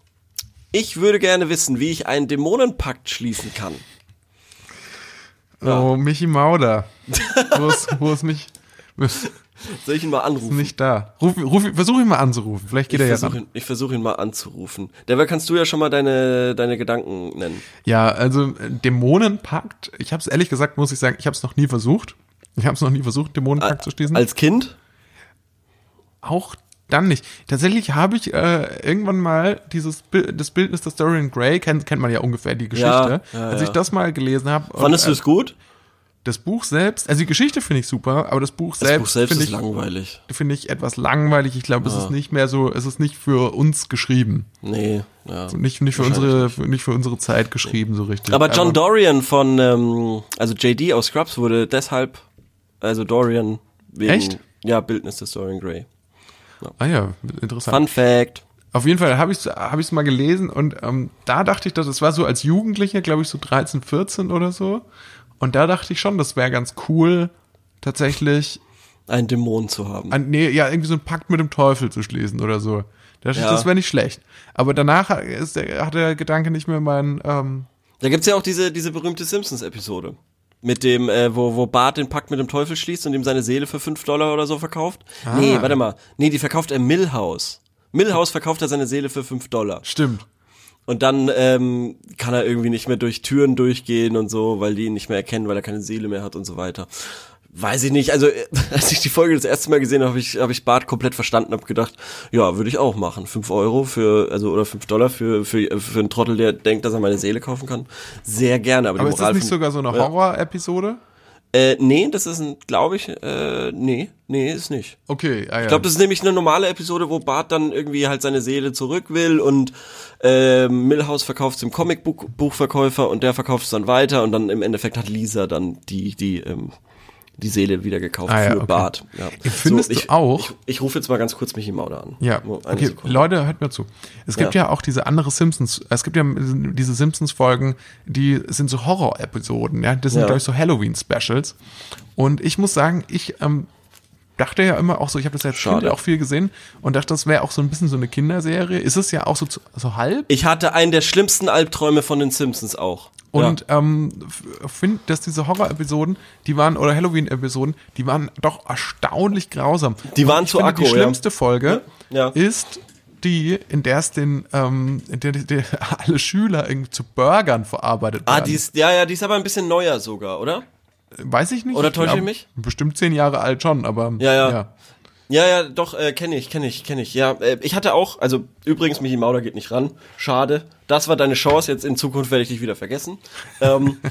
[SPEAKER 1] Ich würde gerne wissen, wie ich einen Dämonenpakt schließen kann.
[SPEAKER 2] Oh, Michi Mauder. wo ist, wo ist mich? Ist
[SPEAKER 1] Soll ich ihn mal anrufen?
[SPEAKER 2] nicht da. Ruf, ruf, versuch ihn mal anzurufen. Vielleicht geht
[SPEAKER 1] ich
[SPEAKER 2] er ja
[SPEAKER 1] versuche ihn, ich versuch ihn mal anzurufen. Derweil kannst du ja schon mal deine, deine Gedanken nennen.
[SPEAKER 2] Ja, also äh, Dämonenpakt. Ich habe es ehrlich gesagt, muss ich sagen, ich habe es noch nie versucht. Ich habe es noch nie versucht, Dämonenpakt zu schließen.
[SPEAKER 1] Als Kind?
[SPEAKER 2] Auch dann nicht. Tatsächlich habe ich äh, irgendwann mal dieses Bild, das Bildnis der Dorian Gray, kennt, kennt man ja ungefähr die Geschichte.
[SPEAKER 1] ja,
[SPEAKER 2] Als
[SPEAKER 1] ja.
[SPEAKER 2] ich das mal gelesen habe.
[SPEAKER 1] Fandest du
[SPEAKER 2] äh,
[SPEAKER 1] es gut?
[SPEAKER 2] Das Buch selbst, also die Geschichte finde ich super, aber das Buch
[SPEAKER 1] Das
[SPEAKER 2] selbst,
[SPEAKER 1] Buch selbst
[SPEAKER 2] finde ich,
[SPEAKER 1] langweilig.
[SPEAKER 2] finde ich etwas langweilig. Ich glaube, es ist nicht mehr so, es ist nicht für uns geschrieben.
[SPEAKER 1] Nee, ja.
[SPEAKER 2] Nicht, nicht für unsere, nicht für unsere Zeit geschrieben, so richtig.
[SPEAKER 1] Aber John Dorian von, ähm, also JD aus Scrubs wurde deshalb, also Dorian wegen,
[SPEAKER 2] Echt?
[SPEAKER 1] ja, Bildnis des Dorian Gray.
[SPEAKER 2] Ah ja, interessant.
[SPEAKER 1] Fun Fact.
[SPEAKER 2] Auf jeden Fall habe ich es hab ich's mal gelesen und ähm, da dachte ich, dass es war so als Jugendlicher, glaube ich, so 13, 14 oder so. Und da dachte ich schon, das wäre ganz cool, tatsächlich,
[SPEAKER 1] Einen Dämon zu haben.
[SPEAKER 2] an, nee, ja, irgendwie so einen Pakt mit dem Teufel zu schließen oder so. Da dachte ich,
[SPEAKER 1] Ja.
[SPEAKER 2] das wäre nicht schlecht. Aber danach ist der, hat der Gedanke nicht mehr mein, ähm,
[SPEAKER 1] Da gibt's ja auch diese, diese berühmte Simpsons-Episode. Mit dem, äh, wo, wo Bart den Pakt mit dem Teufel schließt und ihm seine Seele für 5 Dollar oder so verkauft.
[SPEAKER 2] Ah.
[SPEAKER 1] Nee, warte mal. Nee, die verkauft er Millhouse. Millhouse verkauft er seine Seele für 5 Dollar.
[SPEAKER 2] stimmt.
[SPEAKER 1] Und dann ähm, kann er irgendwie nicht mehr durch Türen durchgehen und so, weil die ihn nicht mehr erkennen, weil er keine Seele mehr hat und so weiter. Weiß ich nicht. Also äh, als ich die Folge das erste Mal gesehen habe, habe ich, hab ich Bart komplett verstanden, habe gedacht, ja, würde ich auch machen. Fünf Euro für, also oder fünf Dollar für, für, für einen Trottel, der denkt, dass er meine Seele kaufen kann. Sehr gerne. Aber,
[SPEAKER 2] Aber
[SPEAKER 1] die
[SPEAKER 2] ist das nicht sogar so eine
[SPEAKER 1] Ja. Äh, nee, das ist ein, glaube ich, äh, nee, nee, ist nicht.
[SPEAKER 2] Okay, ah ja.
[SPEAKER 1] Ich glaube, das ist nämlich eine normale Episode, wo Bart dann irgendwie halt seine Seele zurück will und äh, Millhouse verkauft es dem Comicbuchverkäufer und der verkauft es dann weiter und dann im Endeffekt hat Lisa dann die die ähm, die Seele wieder gekauft
[SPEAKER 2] Ah ja,
[SPEAKER 1] für
[SPEAKER 2] okay.
[SPEAKER 1] Bart. Ja.
[SPEAKER 2] Findest du
[SPEAKER 1] ich,
[SPEAKER 2] auch-
[SPEAKER 1] Ich, ich rufe jetzt mal ganz kurz Michi Mauder an.
[SPEAKER 2] Ja, okay,
[SPEAKER 1] Sekunde.
[SPEAKER 2] Leute, hört mir zu. Es gibt ja. auch diese andere Simpsons, es gibt ja diese Simpsons-Folgen, die sind so Horror-Episoden, ja, das sind,
[SPEAKER 1] Ja.
[SPEAKER 2] glaube ich, so Halloween-Specials. Und ich muss sagen, ich ähm, dachte ja immer auch so, ich habe das als Kind
[SPEAKER 1] Schade.
[SPEAKER 2] ja auch viel gesehen und dachte, das wäre auch so ein bisschen so eine Kinderserie. Ist es ja auch so, so halb.
[SPEAKER 1] Ich hatte einen der schlimmsten Albträume von den Simpsons auch.
[SPEAKER 2] Und ähm, finde, dass diese Horror-Episoden, die waren, oder Halloween-Episoden, die waren doch erstaunlich grausam.
[SPEAKER 1] Die waren zu
[SPEAKER 2] finde,
[SPEAKER 1] aggro,
[SPEAKER 2] Die
[SPEAKER 1] ja.
[SPEAKER 2] schlimmste Folge
[SPEAKER 1] Ja.
[SPEAKER 2] ist die, in der es den, ähm, in der, der alle Schüler irgendwie zu Burgern verarbeitet
[SPEAKER 1] Ah,
[SPEAKER 2] werden.
[SPEAKER 1] die ist, ja, ja, die ist aber ein bisschen neuer sogar, oder?
[SPEAKER 2] Weiß ich nicht.
[SPEAKER 1] Oder täusche ich mich?
[SPEAKER 2] Bestimmt zehn Jahre alt schon, aber
[SPEAKER 1] Ja, ja. Ja, ja, doch, äh, kenne ich, kenne ich, kenne ich. Ja, äh, ich hatte auch, also übrigens, Michi Mauder geht nicht ran. Schade. Das war deine Chance, jetzt in Zukunft werde ich dich wieder vergessen. ähm,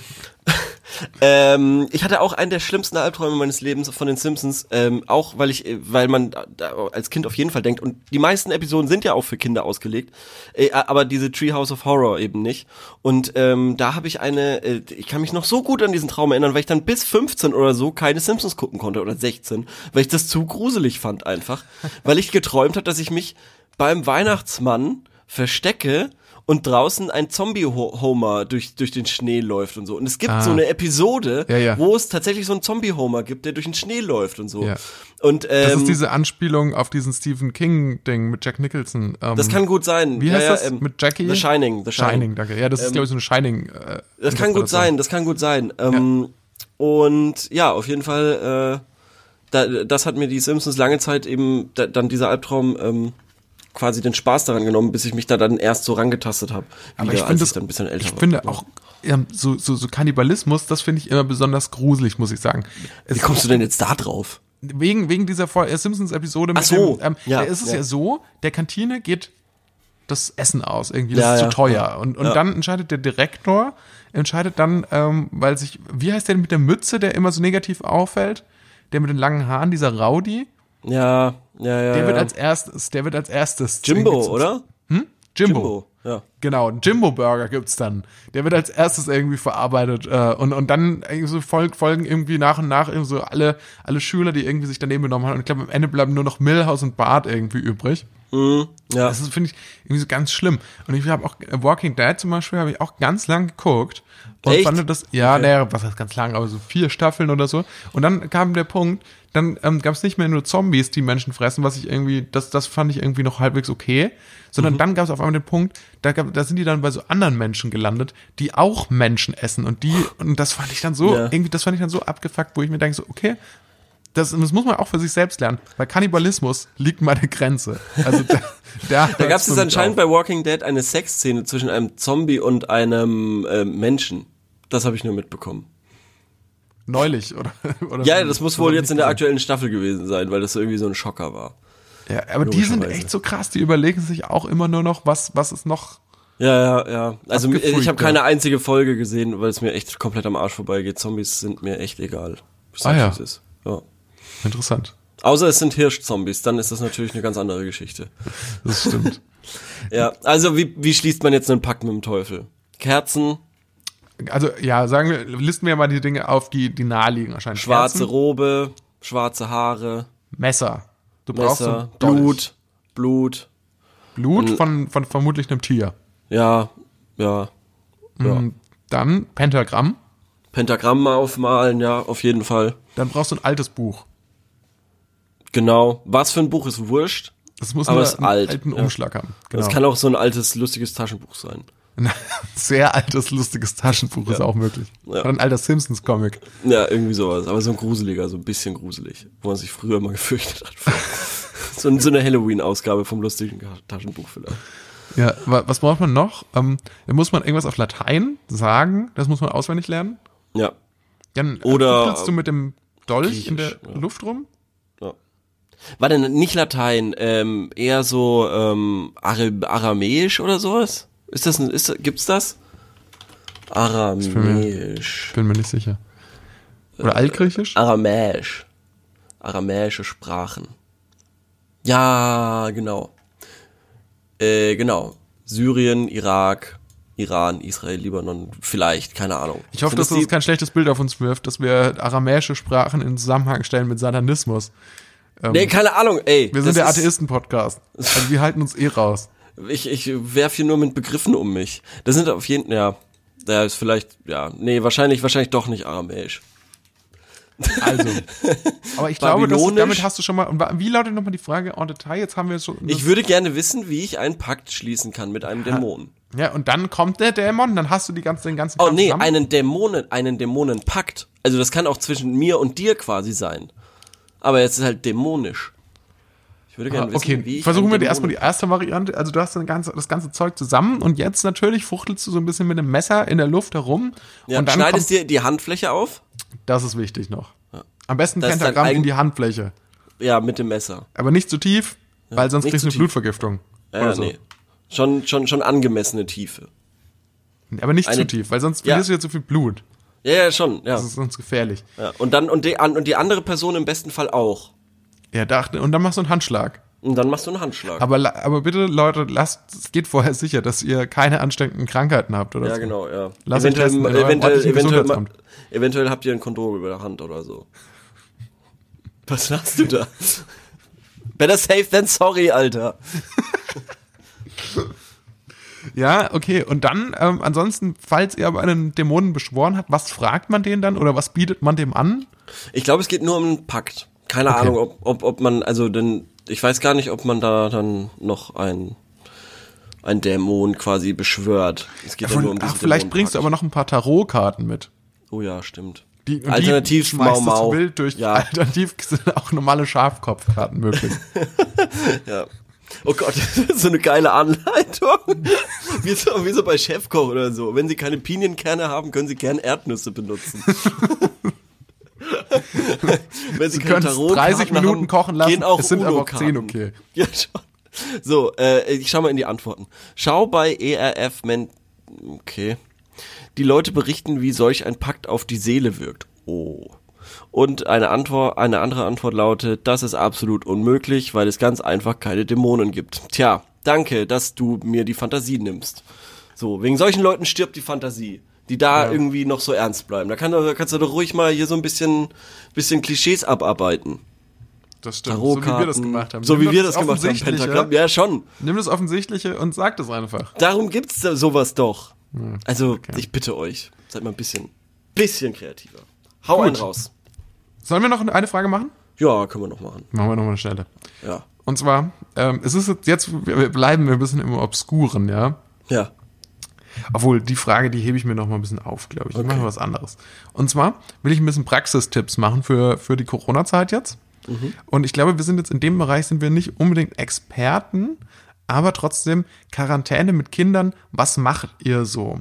[SPEAKER 1] ähm, ich hatte auch einen der schlimmsten Albträume meines Lebens von den Simpsons, ähm, auch weil ich, äh, weil man als Kind auf jeden Fall denkt, und die meisten Episoden sind ja auch für Kinder ausgelegt, äh, aber diese Treehouse of Horror eben nicht. Und ähm, da habe ich eine, äh, ich kann mich noch so gut an diesen Traum erinnern, weil ich dann bis 15 oder so keine Simpsons gucken konnte oder 16, weil ich das zu gruselig fand einfach, weil ich geträumt habe, dass ich mich beim Weihnachtsmann verstecke und draußen ein Zombie-Homer durch, durch den Schnee läuft und so. Und es gibt
[SPEAKER 2] Ah.
[SPEAKER 1] so eine Episode,
[SPEAKER 2] Ja, ja.
[SPEAKER 1] wo es tatsächlich so einen Zombie-Homer gibt, der durch den Schnee läuft und so.
[SPEAKER 2] Ja.
[SPEAKER 1] Und ähm,
[SPEAKER 2] Das ist diese Anspielung auf diesen Stephen King-Ding mit Jack Nicholson. Ähm,
[SPEAKER 1] das kann gut sein.
[SPEAKER 2] Wie heißt das?
[SPEAKER 1] ähm,
[SPEAKER 2] mit Jackie?
[SPEAKER 1] The Shining. The Shining.
[SPEAKER 2] Shining, danke. Ja, das ist, glaube ich, so eine Shining. Äh,
[SPEAKER 1] Das kann gut sein, das kann gut sein. Ähm, Und ja, auf jeden Fall, äh, da, das hat mir die Simpsons lange Zeit eben, da, dann dieser Albtraum ähm, quasi den Spaß daran genommen, bis ich mich da dann erst so rangetastet habe.
[SPEAKER 2] Aber ich finde
[SPEAKER 1] dann ein bisschen älter
[SPEAKER 2] ich
[SPEAKER 1] war.
[SPEAKER 2] finde auch ähm, so, so, so Kannibalismus, das finde ich immer besonders gruselig, muss ich sagen. Es,
[SPEAKER 1] Wie kommst du denn jetzt da drauf?
[SPEAKER 2] wegen, wegen dieser äh, Simpsons-Episode mit
[SPEAKER 1] Ach so,
[SPEAKER 2] dem, ähm,
[SPEAKER 1] ja,
[SPEAKER 2] da ist es ja.
[SPEAKER 1] ja.
[SPEAKER 2] so, der Kantine geht das Essen aus, irgendwie, das
[SPEAKER 1] Ja,
[SPEAKER 2] ist
[SPEAKER 1] ja,
[SPEAKER 2] zu teuer. Und, und
[SPEAKER 1] Ja.
[SPEAKER 2] dann entscheidet der Direktor, entscheidet dann, ähm, weil sich, wie heißt der mit der Mütze, der immer so negativ auffällt? Der mit den langen Haaren, dieser Rowdy,
[SPEAKER 1] Ja, ja, ja.
[SPEAKER 2] der wird als erstes, der wird als erstes.
[SPEAKER 1] Jimbo, oder?
[SPEAKER 2] Jimbo.
[SPEAKER 1] Jimbo, ja.
[SPEAKER 2] Genau, einen Jimbo-Burger gibt's dann. Der wird als erstes irgendwie verarbeitet äh, und, und dann so folg, folgen irgendwie nach und nach irgendwie so alle, alle Schüler, die irgendwie sich daneben genommen haben. Und ich glaube, am Ende bleiben nur noch Millhouse und Bart irgendwie übrig.
[SPEAKER 1] Ja.
[SPEAKER 2] Das ist, finde ich, irgendwie so ganz schlimm. Und ich habe auch Walking Dead zum Beispiel, habe ich auch ganz lang geguckt. Und
[SPEAKER 1] Echt?
[SPEAKER 2] fand das, ja, naja, was heißt ganz lang, aber so vier Staffeln oder so. Und dann kam der Punkt, dann ähm, gab es nicht mehr nur Zombies, die Menschen fressen, was ich irgendwie, das, das fand ich irgendwie noch halbwegs okay. Sondern dann gab es auf einmal den Punkt, da, gab, da sind die dann bei so anderen Menschen gelandet, die auch Menschen essen. Und die, und das fand ich dann so,
[SPEAKER 1] Ja.
[SPEAKER 2] irgendwie, das fand ich dann so abgefuckt, wo ich mir denke, so, okay, das, das muss man auch für sich selbst lernen. Bei Kannibalismus liegt meine Grenze. Also da, da,
[SPEAKER 1] Da gab es jetzt anscheinend bei Walking Dead eine Sexszene zwischen einem Zombie und einem äh, Menschen. Das habe ich nur mitbekommen.
[SPEAKER 2] Neulich oder, oder
[SPEAKER 1] Ja, das muss wohl jetzt in der aktuellen Staffel gewesen sein, weil das irgendwie so ein Schocker war.
[SPEAKER 2] Ja, aber die sind echt so krass. Die überlegen sich auch immer nur noch, was was ist noch.
[SPEAKER 1] Ja, ja, ja. Also
[SPEAKER 2] Abgefreakt,
[SPEAKER 1] ich habe keine einzige Folge gesehen, weil es mir echt komplett am Arsch vorbeigeht. Zombies sind mir echt egal.
[SPEAKER 2] Ah, ja.
[SPEAKER 1] ist. ja.
[SPEAKER 2] Interessant.
[SPEAKER 1] Außer es sind Hirschzombies, dann ist das natürlich eine ganz andere Geschichte.
[SPEAKER 2] Das stimmt.
[SPEAKER 1] Ja, also wie, wie schließt man jetzt einen Pakt mit dem Teufel? Kerzen,
[SPEAKER 2] also ja, sagen wir, listen wir mal die Dinge auf, die die naheliegen wahrscheinlich.
[SPEAKER 1] schwarze
[SPEAKER 2] Kerzen,
[SPEAKER 1] Robe, schwarze Haare,
[SPEAKER 2] Messer. Du brauchst
[SPEAKER 1] Messer. Blut, Blut.
[SPEAKER 2] Blut von von vermutlich einem Tier.
[SPEAKER 1] Ja, ja. ja.
[SPEAKER 2] Mm, Dann Pentagramm.
[SPEAKER 1] Pentagramm aufmalen, ja, auf jeden Fall.
[SPEAKER 2] Dann brauchst du ein altes Buch.
[SPEAKER 1] Genau. Was für ein Buch ist wurscht.
[SPEAKER 2] Das muss
[SPEAKER 1] Aber
[SPEAKER 2] nur einen
[SPEAKER 1] alt,
[SPEAKER 2] alten
[SPEAKER 1] ja.
[SPEAKER 2] Umschlag haben. Genau.
[SPEAKER 1] Das kann auch so ein altes, lustiges Taschenbuch sein.
[SPEAKER 2] Ein sehr altes, lustiges Taschenbuch ist auch möglich.
[SPEAKER 1] Ja.
[SPEAKER 2] Oder ein alter Simpsons-Comic.
[SPEAKER 1] Ja, irgendwie sowas. Aber so ein gruseliger, so ein bisschen gruselig. Wo man sich früher mal gefürchtet hat. so, so eine Halloween-Ausgabe vom lustigen Taschenbuch vielleicht.
[SPEAKER 2] Ja, wa- was braucht man noch? Ähm, muss man irgendwas auf Latein sagen, das muss man auswendig lernen.
[SPEAKER 1] Ja.
[SPEAKER 2] Dann
[SPEAKER 1] Oder,
[SPEAKER 2] du mit dem Dolch in der
[SPEAKER 1] ja.
[SPEAKER 2] Luft rum.
[SPEAKER 1] ja. War denn nicht Latein, ähm, eher so ähm, Ara Aramäisch oder sowas? Ist das, ein- ist, gibt's das? Aramäisch.
[SPEAKER 2] Bin mir nicht sicher. Oder Altgriechisch?
[SPEAKER 1] Aramäisch. Aramäische Sprachen. Ja, genau. Äh, genau. Syrien, Irak, Iran, Israel, Libanon, vielleicht, keine Ahnung.
[SPEAKER 2] Ich hoffe,
[SPEAKER 1] Sind
[SPEAKER 2] dass das
[SPEAKER 1] die-
[SPEAKER 2] kein schlechtes Bild auf uns wirft, dass wir aramäische Sprachen in Zusammenhang stellen mit Satanismus. Ähm,
[SPEAKER 1] Nee, keine Ahnung, ey.
[SPEAKER 2] wir sind
[SPEAKER 1] das
[SPEAKER 2] der
[SPEAKER 1] ist-
[SPEAKER 2] Atheisten-Podcast. Also wir halten uns eh raus.
[SPEAKER 1] Ich, ich werf hier nur mit Begriffen um mich. Das sind auf jeden ja, da ist vielleicht, ja, nee, wahrscheinlich, wahrscheinlich doch nicht aramäisch.
[SPEAKER 2] Also. Aber ich glaube, dass, damit hast du schon mal. Wie lautet nochmal die Frage en Detail? Jetzt haben wir schon.
[SPEAKER 1] Ich würde gerne wissen, wie ich einen Pakt schließen kann mit einem Dämon.
[SPEAKER 2] ja, und dann kommt der Dämon, dann hast du die ganze, den ganzen
[SPEAKER 1] Oh
[SPEAKER 2] Kram
[SPEAKER 1] nee,
[SPEAKER 2] zusammen.
[SPEAKER 1] einen Dämonen, einen Dämonenpakt. Also das kann auch zwischen mir und dir quasi sein. Aber jetzt ist halt dämonisch. Ich würde gerne
[SPEAKER 2] Ah,
[SPEAKER 1] wissen,
[SPEAKER 2] okay,
[SPEAKER 1] wie ich
[SPEAKER 2] versuchen wir erstmal die erste Variante. Also du hast dann ganze, das ganze Zeug zusammen und jetzt natürlich fuchtelst du so ein bisschen mit dem Messer in der Luft herum.
[SPEAKER 1] Ja,
[SPEAKER 2] und dann
[SPEAKER 1] schneidest
[SPEAKER 2] kommt,
[SPEAKER 1] dir die Handfläche auf?
[SPEAKER 2] das ist wichtig noch. Am besten
[SPEAKER 1] Das
[SPEAKER 2] Pentagramm in die Handfläche.
[SPEAKER 1] Ja, mit dem Messer.
[SPEAKER 2] Aber nicht zu tief, weil sonst kriegst du eine. Blutvergiftung.
[SPEAKER 1] Ja,
[SPEAKER 2] Oder so.
[SPEAKER 1] nee. Schon, schon, schon angemessene Tiefe.
[SPEAKER 2] Aber nicht
[SPEAKER 1] Eine-
[SPEAKER 2] zu tief, weil sonst
[SPEAKER 1] Ja.
[SPEAKER 2] verlierst du jetzt zu viel Blut.
[SPEAKER 1] Ja, ja, schon, ja.
[SPEAKER 2] Das ist sonst gefährlich.
[SPEAKER 1] ja. Und dann, und die, und die andere Person im besten Fall auch.
[SPEAKER 2] Ja, dachte, und dann machst du einen Handschlag.
[SPEAKER 1] Und dann machst du einen Handschlag.
[SPEAKER 2] Aber, aber bitte, Leute, lasst, es geht vorher sicher, dass ihr keine ansteckenden Krankheiten habt oder
[SPEAKER 1] ja,
[SPEAKER 2] so.
[SPEAKER 1] genau, ja.
[SPEAKER 2] Lass euch
[SPEAKER 1] eventuell, eventuell, eventuell, eventuell habt ihr ein Kondom über der Hand oder so. Was hast du da? Better safe than sorry, Alter.
[SPEAKER 2] Ja, okay. Und dann, ähm, ansonsten, falls ihr aber einen Dämonen beschworen habt, was fragt man den dann oder was bietet man dem an?
[SPEAKER 1] Ich glaube, es geht nur um einen Pakt. Keine Ahnung, ob, ob, ob man, also denn, ich weiß gar nicht, ob man da dann noch ein, ein Dämon quasi beschwört. Es geht ja, nur um
[SPEAKER 2] Ach, vielleicht bringst du aber noch ein paar Tarotkarten mit.
[SPEAKER 1] Oh ja, stimmt.
[SPEAKER 2] Die,
[SPEAKER 1] Alternativ
[SPEAKER 2] die schmeißt
[SPEAKER 1] Mau
[SPEAKER 2] das
[SPEAKER 1] Mau.
[SPEAKER 2] Bild durch.
[SPEAKER 1] Ja.
[SPEAKER 2] Alternativ sind auch normale Schafkopfkarten möglich.
[SPEAKER 1] Ja. Oh Gott, das ist so eine geile Anleitung. Wie so, wie so bei Chefkoch oder so. Wenn Sie keine Pinienkerne haben, können Sie gern Erdnüsse benutzen. Wenn Sie,
[SPEAKER 2] können es 30 Minuten kochen lassen,
[SPEAKER 1] gehen auch
[SPEAKER 2] es sind aber auch
[SPEAKER 1] UNO-Karten.
[SPEAKER 2] 10 okay.
[SPEAKER 1] Ja, schon. So, äh, ich schau mal in die Antworten. Schau bei ERF, Men okay. Die Leute berichten, wie solch ein Pakt auf die Seele wirkt. Oh. Und eine Antwort, eine andere Antwort lautet, das ist absolut unmöglich, weil es ganz einfach keine Dämonen gibt. Tja, danke, dass du mir die Fantasie nimmst. So, wegen solchen Leuten stirbt die Fantasie, die da
[SPEAKER 2] Ja. irgendwie
[SPEAKER 1] noch so ernst bleiben. Da kann, da kannst du doch ruhig mal hier so ein bisschen, bisschen Klischees abarbeiten.
[SPEAKER 2] Das stimmt. So wie wir das gemacht haben.
[SPEAKER 1] So
[SPEAKER 2] Nimm
[SPEAKER 1] wie wir das gemacht haben. Pentagramm. Ja, schon.
[SPEAKER 2] Nimm das Offensichtliche und sag das einfach.
[SPEAKER 1] Darum gibt's da sowas doch. Also, ich bitte euch, seid mal ein bisschen, bisschen kreativer. Hau
[SPEAKER 2] Gut.
[SPEAKER 1] einen raus.
[SPEAKER 2] Sollen wir noch eine Frage machen?
[SPEAKER 1] Ja, können wir noch machen.
[SPEAKER 2] Machen wir noch mal eine schnelle.
[SPEAKER 1] Ja.
[SPEAKER 2] Und zwar, ähm, es ist jetzt, jetzt, wir bleiben wir ein bisschen im Obskuren, ja.
[SPEAKER 1] Ja.
[SPEAKER 2] Obwohl, die Frage, die hebe ich mir noch mal ein bisschen auf, glaube ich. Ich
[SPEAKER 1] Okay.
[SPEAKER 2] mache was anderes. Und zwar will ich ein bisschen Praxistipps machen für, für die Corona-Zeit jetzt. Und ich glaube, wir sind jetzt in dem Bereich, sind wir nicht unbedingt Experten, aber trotzdem Quarantäne mit Kindern. Was macht ihr so?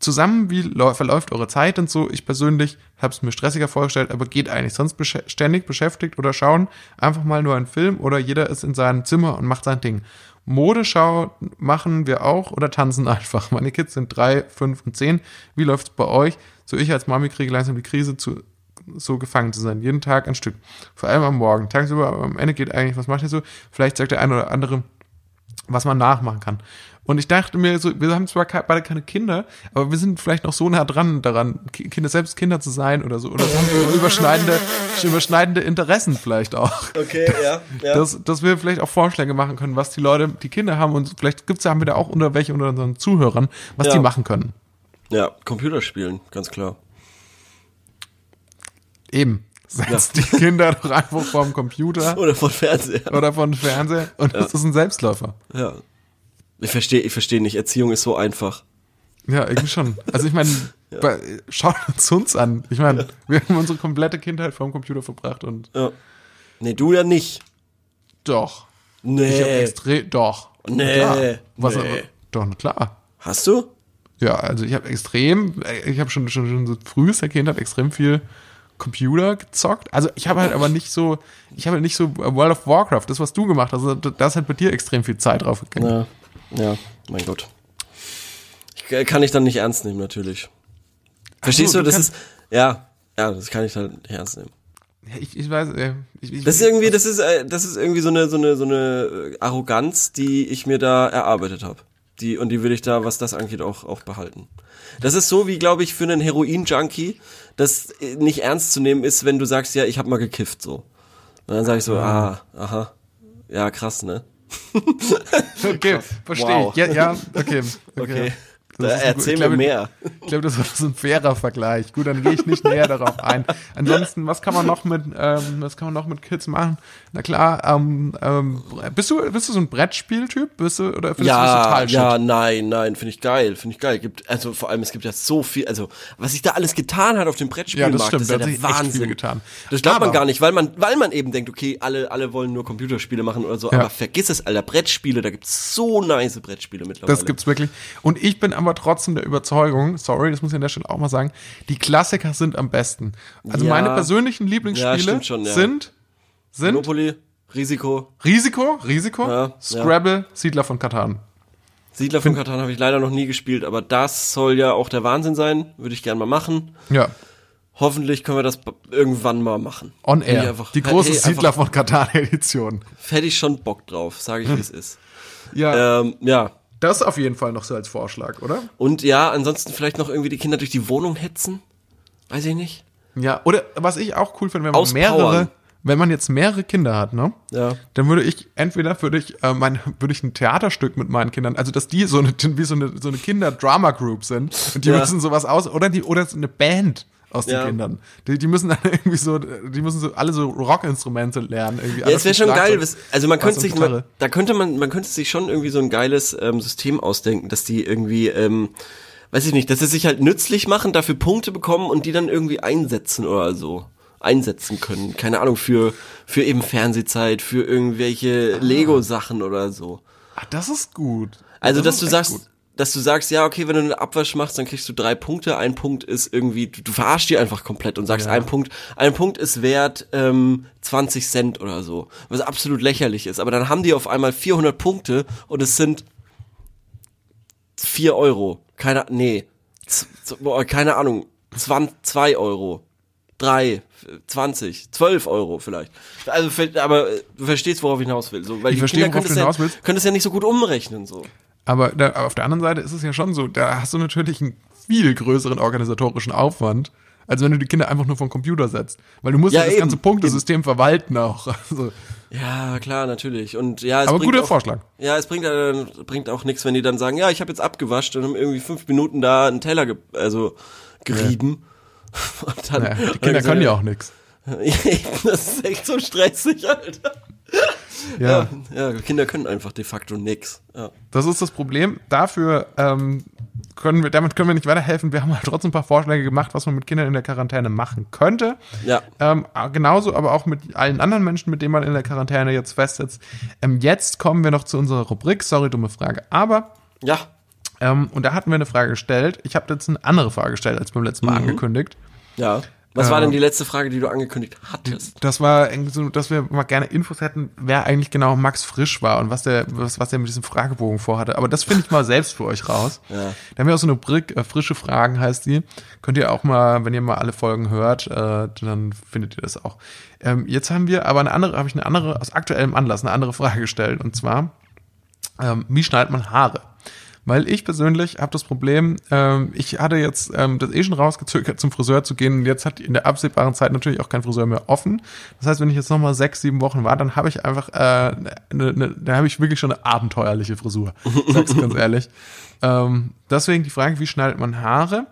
[SPEAKER 2] Zusammen, wie läu- verläuft eure Zeit und so? Ich persönlich habe es mir stressiger vorgestellt, aber geht eigentlich. Sonst besch ständig beschäftigt oder schauen einfach mal nur einen Film oder jeder ist in seinem Zimmer und macht sein Ding. Modeschau machen wir auch oder tanzen einfach. Meine Kids sind drei, fünf und zehn. Wie läuft's bei euch? So ich als Mami kriege langsam die Krise zu so gefangen zu sein. Jeden Tag ein Stück. Vor allem am Morgen. Tagsüber, am Ende geht eigentlich, was macht ihr so? Vielleicht sagt der eine oder andere, was man nachmachen kann. Und ich dachte mir so, wir haben zwar beide keine Kinder, aber wir sind vielleicht noch so nah dran daran, Ki- Kinder, selbst Kinder zu sein oder so. Oder wir überschneidende, überschneidende Interessen vielleicht auch.
[SPEAKER 1] Okay, ja. ja.
[SPEAKER 2] Dass, dass wir vielleicht auch Vorschläge machen können, was die Leute, die Kinder haben und vielleicht gibt's ja haben wir da auch unter welche unter unseren Zuhörern, was
[SPEAKER 1] Ja.
[SPEAKER 2] die machen können.
[SPEAKER 1] ja, Computerspielen, ganz klar.
[SPEAKER 2] Eben. Setzt die Kinder doch einfach vorm Computer
[SPEAKER 1] Oder von Fernseher.
[SPEAKER 2] oder von Fernseher und das ist ein Selbstläufer.
[SPEAKER 1] Ja. Ich verstehe, ich verstehe nicht. Erziehung ist so einfach.
[SPEAKER 2] Ja, irgendwie schon. Also ich meine, bei- schaut uns uns an. Ich meine, wir haben unsere komplette Kindheit vorm Computer verbracht und
[SPEAKER 1] Ja. Nee, du ja nicht.
[SPEAKER 2] doch. Ich habe
[SPEAKER 1] Nee.
[SPEAKER 2] extrem, doch.
[SPEAKER 1] Nee,
[SPEAKER 2] Klar. Was,
[SPEAKER 1] nee.
[SPEAKER 2] Doch, na klar.
[SPEAKER 1] Hast du?
[SPEAKER 2] Ja, also ich habe extrem, ich habe schon, schon, schon so frühester Kindheit extrem viel Computer gezockt. Also ich habe halt aber nicht so, ich habe halt nicht so World of Warcraft, das was du gemacht hast, also da ist halt bei dir extrem viel Zeit drauf gegangen.
[SPEAKER 1] Ja. Ja, mein Gott. Ich, äh, kann ich dann nicht ernst nehmen, natürlich. Verstehst
[SPEAKER 2] so,
[SPEAKER 1] du, das ist, ja, ja, das kann ich dann nicht ernst nehmen.
[SPEAKER 2] Ja, ich, ich weiß, äh, ich, ich,
[SPEAKER 1] Das ist irgendwie, das ist, äh, das ist irgendwie so eine, so eine, so eine äh, Arroganz, die ich mir da erarbeitet habe. Die, und die will ich da, was das angeht, auch, auch behalten. Das ist so, wie, glaube ich, für einen Heroin-Junkie, das nicht ernst zu nehmen ist, wenn du sagst, ja, ich habe mal gekifft, so. Und dann sage ich so, ah, aha, ja, krass, ne?
[SPEAKER 2] okay, verstehe
[SPEAKER 1] Wow.
[SPEAKER 2] ich. Ja, ja, okay, okay.
[SPEAKER 1] Okay.
[SPEAKER 2] Das gut-
[SPEAKER 1] erzähl mir mehr.
[SPEAKER 2] Ich glaube, das war so ein fairer Vergleich. Gut, dann gehe ich nicht näher darauf ein. Ansonsten, was kann man noch mit, ähm, was kann man noch mit Kids machen? Na klar, ähm, ähm, bist du, bist du so ein Brettspieltyp? Bist du, oder findest du das
[SPEAKER 1] Ja,
[SPEAKER 2] total shit?
[SPEAKER 1] ja, nein, nein, finde ich geil, finde ich geil. Gibt, also vor allem, es gibt ja so viel, also was sich da alles getan hat auf dem Brettspielmarkt,
[SPEAKER 2] Ja, das stimmt,
[SPEAKER 1] ist ja der Wahnsinn.
[SPEAKER 2] viel getan.
[SPEAKER 1] Das glaubt man gar nicht, weil man, weil man eben denkt, okay, alle, alle wollen nur Computerspiele machen oder so,
[SPEAKER 2] Ja.
[SPEAKER 1] aber vergiss es, Alter, Brettspiele, da gibt's so nice Brettspiele mittlerweile.
[SPEAKER 2] Das gibt's wirklich. Und ich bin aber trotzdem der Überzeugung, sorry, das muss ich an der Stelle auch mal sagen, die Klassiker sind am besten. Also
[SPEAKER 1] Ja.
[SPEAKER 2] meine persönlichen
[SPEAKER 1] Ja,
[SPEAKER 2] Lieblingsspiele
[SPEAKER 1] stimmt schon, ja.
[SPEAKER 2] sind, sind
[SPEAKER 1] Monopoly, Risiko,
[SPEAKER 2] Risiko, Risiko,
[SPEAKER 1] Ja,
[SPEAKER 2] Scrabble, Siedler von Katan.
[SPEAKER 1] Siedler von Katan habe ich leider noch nie gespielt, aber das soll ja auch der Wahnsinn sein, würde ich gern mal machen.
[SPEAKER 2] Ja,
[SPEAKER 1] Hoffentlich können wir das irgendwann mal machen.
[SPEAKER 2] on air.
[SPEAKER 1] einfach-
[SPEAKER 2] die große
[SPEAKER 1] hey,
[SPEAKER 2] Siedler von Katan Edition.
[SPEAKER 1] Hätte ich schon Bock drauf, sage ich, wie es ist.
[SPEAKER 2] Ja,
[SPEAKER 1] Ähm, ja,
[SPEAKER 2] das auf jeden Fall noch so als Vorschlag, oder?
[SPEAKER 1] Und ja, ansonsten vielleicht noch irgendwie die Kinder durch die Wohnung hetzen. Weiß ich nicht.
[SPEAKER 2] Ja, oder was ich auch cool finde, wenn man
[SPEAKER 1] Auspowern.
[SPEAKER 2] mehrere, wenn man jetzt mehrere Kinder hat, ne?
[SPEAKER 1] Ja.
[SPEAKER 2] Dann würde ich, entweder würde ich, äh, mein, würde ich ein Theaterstück mit meinen Kindern, also dass die so eine, wie so eine, so eine Kinder-Drama-Group sind und die
[SPEAKER 1] Ja.
[SPEAKER 2] müssen sowas aus, oder die, oder so eine Band aus den
[SPEAKER 1] Ja.
[SPEAKER 2] Kindern. Die, die müssen dann irgendwie so, die müssen so alle so Rockinstrumente lernen. Irgendwie
[SPEAKER 1] Ja, es wäre schon geil. was- Also man könnte sich,
[SPEAKER 2] Gitarre.
[SPEAKER 1] da könnte man, man könnte sich schon irgendwie so ein geiles ähm, System ausdenken, dass die irgendwie, ähm, weiß ich nicht, dass sie sich halt nützlich machen, dafür Punkte bekommen und die dann irgendwie einsetzen oder so einsetzen können. Keine Ahnung, für, für eben Fernsehzeit, für irgendwelche Lego-Sachen oder so.
[SPEAKER 2] Ah, das ist gut.
[SPEAKER 1] Also,
[SPEAKER 2] Das
[SPEAKER 1] dass du sagst,
[SPEAKER 2] gut.
[SPEAKER 1] Dass du sagst, ja, okay, wenn du eine Abwasch machst, dann kriegst du drei Punkte. Ein Punkt ist irgendwie, du, du verarschst die einfach komplett und sagst, ein Punkt, ein Punkt ist wert ähm, 20 Cent oder so, was absolut lächerlich ist. Aber dann haben die auf einmal 400 Punkte und es sind 4 Euro. Keine, nee, keine Ahnung, 20, 2 Euro. 3, 20, 12 Euro vielleicht. Also, aber äh, du verstehst, worauf ich hinaus will. So, weil
[SPEAKER 2] Ich verstehe, worauf du hinaus
[SPEAKER 1] ja, können es ja nicht so gut umrechnen. So.
[SPEAKER 2] Aber da, auf der anderen Seite ist es ja schon so, da hast du natürlich einen viel größeren organisatorischen Aufwand, als wenn du die Kinder einfach nur vom Computer setzt. Weil du musst ja,
[SPEAKER 1] Ja,
[SPEAKER 2] das
[SPEAKER 1] eben,
[SPEAKER 2] ganze Punktesystem verwalten auch. Also,
[SPEAKER 1] Ja, klar, natürlich. Und ja, es
[SPEAKER 2] aber guter
[SPEAKER 1] auch,
[SPEAKER 2] Vorschlag.
[SPEAKER 1] Ja, es bringt, äh, bringt auch nichts, wenn die dann sagen, ja, ich habe jetzt abgewascht und haben irgendwie fünf Minuten da einen Teller ge also gerieben. Und dann,
[SPEAKER 2] Ja, die Kinder können ja auch nichts.
[SPEAKER 1] das ist echt so stressig, Alter.
[SPEAKER 2] Ja.
[SPEAKER 1] Ja, Kinder können einfach de facto nix. Ja.
[SPEAKER 2] Das ist das Problem. Dafür ähm, können wir, damit können wir nicht weiterhelfen. Wir haben halt trotzdem ein paar Vorschläge gemacht, was man mit Kindern in der Quarantäne machen könnte.
[SPEAKER 1] Ja.
[SPEAKER 2] Ähm, genauso aber auch mit allen anderen Menschen, mit denen man in der Quarantäne jetzt festsitzt. Ähm, jetzt kommen wir noch zu unserer Rubrik. Sorry, dumme Frage. Aber
[SPEAKER 1] Ja.
[SPEAKER 2] Ähm, und da hatten wir eine Frage gestellt. Ich habe jetzt eine andere Frage gestellt als beim letzten Mal
[SPEAKER 1] Mhm.
[SPEAKER 2] angekündigt.
[SPEAKER 1] Ja. Was war denn die letzte Frage, die du angekündigt hattest?
[SPEAKER 2] Das war irgendwie so, dass wir mal gerne Infos hätten, wer eigentlich genau Max Frisch war und was der, was, was der mit diesem Fragebogen vorhatte. Aber das finde ich mal selbst für euch raus.
[SPEAKER 1] Ja.
[SPEAKER 2] Da haben wir auch so eine Rubrik, äh, frische Fragen heißt die. Könnt ihr auch mal, wenn ihr mal alle Folgen hört, äh, dann findet ihr das auch. Ähm, jetzt haben wir aber eine andere, habe ich eine andere, aus aktuellem Anlass, eine andere Frage gestellt. Und zwar, ähm, wie schneidet man Haare? Weil ich persönlich habe das Problem, ähm, ich hatte jetzt ähm, das eh schon rausgezögert, zum Friseur zu gehen. Und jetzt hat in der absehbaren Zeit natürlich auch kein Friseur mehr offen. Das heißt, wenn ich jetzt nochmal sechs, sieben Wochen war, dann habe ich einfach, äh, ne, ne, da habe ich wirklich schon eine abenteuerliche Frisur. Sag's ganz ehrlich. Ähm, deswegen die Frage, wie schneidet man Haare?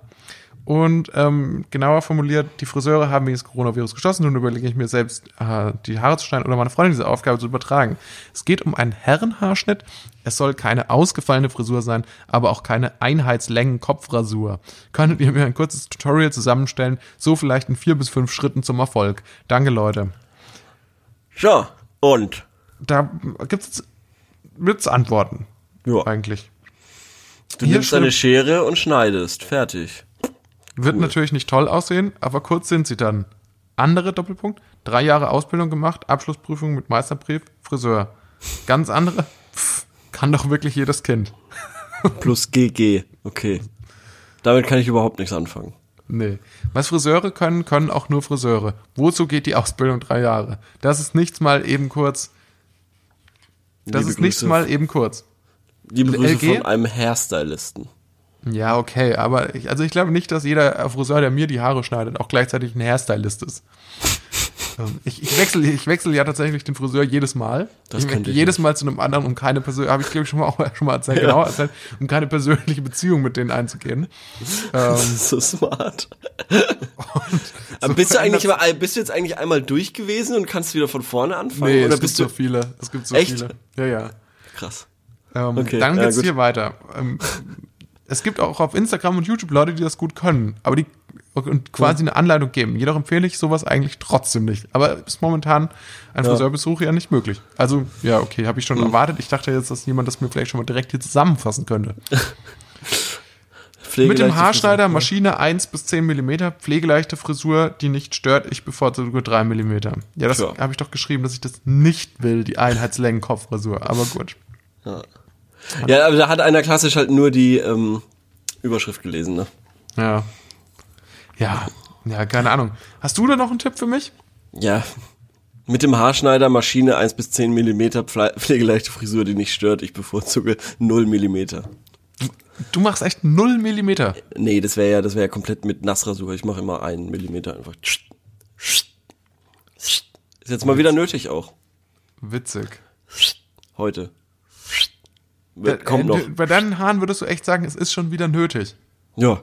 [SPEAKER 2] Und ähm, genauer formuliert, die Friseure haben wegen des Coronavirus geschlossen. Nun überlege ich mir selbst, äh, die Haare zu schneiden oder meine Freundin diese Aufgabe zu übertragen. Es geht um einen Herrenhaarschnitt. Es soll keine ausgefallene Frisur sein, aber auch keine Einheitslängen-Kopfrasur. Könntet ihr mir ein kurzes Tutorial zusammenstellen? So vielleicht in vier bis fünf Schritten zum Erfolg. Danke, Leute.
[SPEAKER 1] Ja, und?
[SPEAKER 2] Da gibt's wird's Antworten.
[SPEAKER 1] Ja.
[SPEAKER 2] Eigentlich.
[SPEAKER 1] Du
[SPEAKER 2] Hier
[SPEAKER 1] nimmst deine Schere und schneidest. Fertig.
[SPEAKER 2] Wird natürlich nicht toll aussehen, aber kurz sind sie dann. Andere Doppelpunkt, drei Jahre Ausbildung gemacht, Abschlussprüfung mit Meisterbrief, Friseur. Ganz andere, pff, kann doch wirklich jedes Kind.
[SPEAKER 1] Plus GG. Okay. Damit kann ich überhaupt nichts anfangen.
[SPEAKER 2] Nee. Was Friseure können, können auch nur Friseure. Wozu geht die Ausbildung drei Jahre? Das ist nichts mal eben kurz. Das
[SPEAKER 1] Liebe
[SPEAKER 2] ist nichts
[SPEAKER 1] Grüße-
[SPEAKER 2] mal eben kurz.
[SPEAKER 1] Liebe Grüße
[SPEAKER 2] LG?
[SPEAKER 1] von einem Hairstylisten.
[SPEAKER 2] Ja, okay, aber ich, also ich glaube nicht, dass jeder Friseur, der mir die Haare schneidet, auch gleichzeitig ein Hairstylist ist. Ähm, Ich, ich wechsle ich wechsel ja tatsächlich den Friseur jedes Mal.
[SPEAKER 1] Das
[SPEAKER 2] ich
[SPEAKER 1] könnte ich
[SPEAKER 2] jedes Mal zu einem anderen, um keine persönliche, habe ich glaube ich schon mal, auch schon mal erzählt, genau, erzählt, um keine persönliche Beziehung mit denen einzugehen. Ähm,
[SPEAKER 1] Das ist so smart. Aber bist du eigentlich mal, bist du jetzt eigentlich einmal durch gewesen und kannst wieder von vorne anfangen?
[SPEAKER 2] nee,
[SPEAKER 1] oder
[SPEAKER 2] es gibt
[SPEAKER 1] bist
[SPEAKER 2] so
[SPEAKER 1] du
[SPEAKER 2] viele. Es gibt so
[SPEAKER 1] Echt?
[SPEAKER 2] viele. Ja, ja.
[SPEAKER 1] krass?
[SPEAKER 2] Ähm,
[SPEAKER 1] Okay,
[SPEAKER 2] dann
[SPEAKER 1] ja,
[SPEAKER 2] geht's
[SPEAKER 1] gut.
[SPEAKER 2] hier weiter. Ähm, es gibt auch auf Instagram und YouTube Leute, die das gut können, aber die und quasi eine Anleitung geben. Jedoch empfehle ich sowas eigentlich trotzdem nicht. Aber ist momentan ein Friseurbesuch ja nicht möglich. Also, ja, okay, habe ich schon erwartet. Ich dachte jetzt, dass jemand das mir vielleicht schon mal direkt hier zusammenfassen könnte. Mit dem Haarschneider,
[SPEAKER 1] Frisur.
[SPEAKER 2] Maschine 1 bis 10 Millimeter, pflegeleichte Frisur, die nicht stört. Ich bevorzuge 3 Millimeter. Ja, das habe ich doch geschrieben, dass ich das nicht will, die Einheitslängen-Kopffrisur. Aber gut.
[SPEAKER 1] Ja, aber da hat einer klassisch halt nur die ähm, Überschrift gelesen, ne?
[SPEAKER 2] Ja. Ja, ja, keine Ahnung. Hast du da noch einen Tipp für mich?
[SPEAKER 1] Ja. Mit dem Haarschneider, Maschine 1 bis 10 Millimeter, Pfle- pflegeleichte Frisur, die nicht stört. Ich bevorzuge 0 Millimeter.
[SPEAKER 2] Du machst echt 0 Millimeter.
[SPEAKER 1] Nee, das wäre ja, das wäre ja komplett mit Nassrasur. Ich mache immer einen Millimeter einfach. Ist jetzt mal wieder nötig auch.
[SPEAKER 2] Witzig.
[SPEAKER 1] Heute. Wird, kommt
[SPEAKER 2] Äh,
[SPEAKER 1] noch.
[SPEAKER 2] Bei deinen Haaren würdest du echt sagen, es ist schon wieder nötig.
[SPEAKER 1] Ja,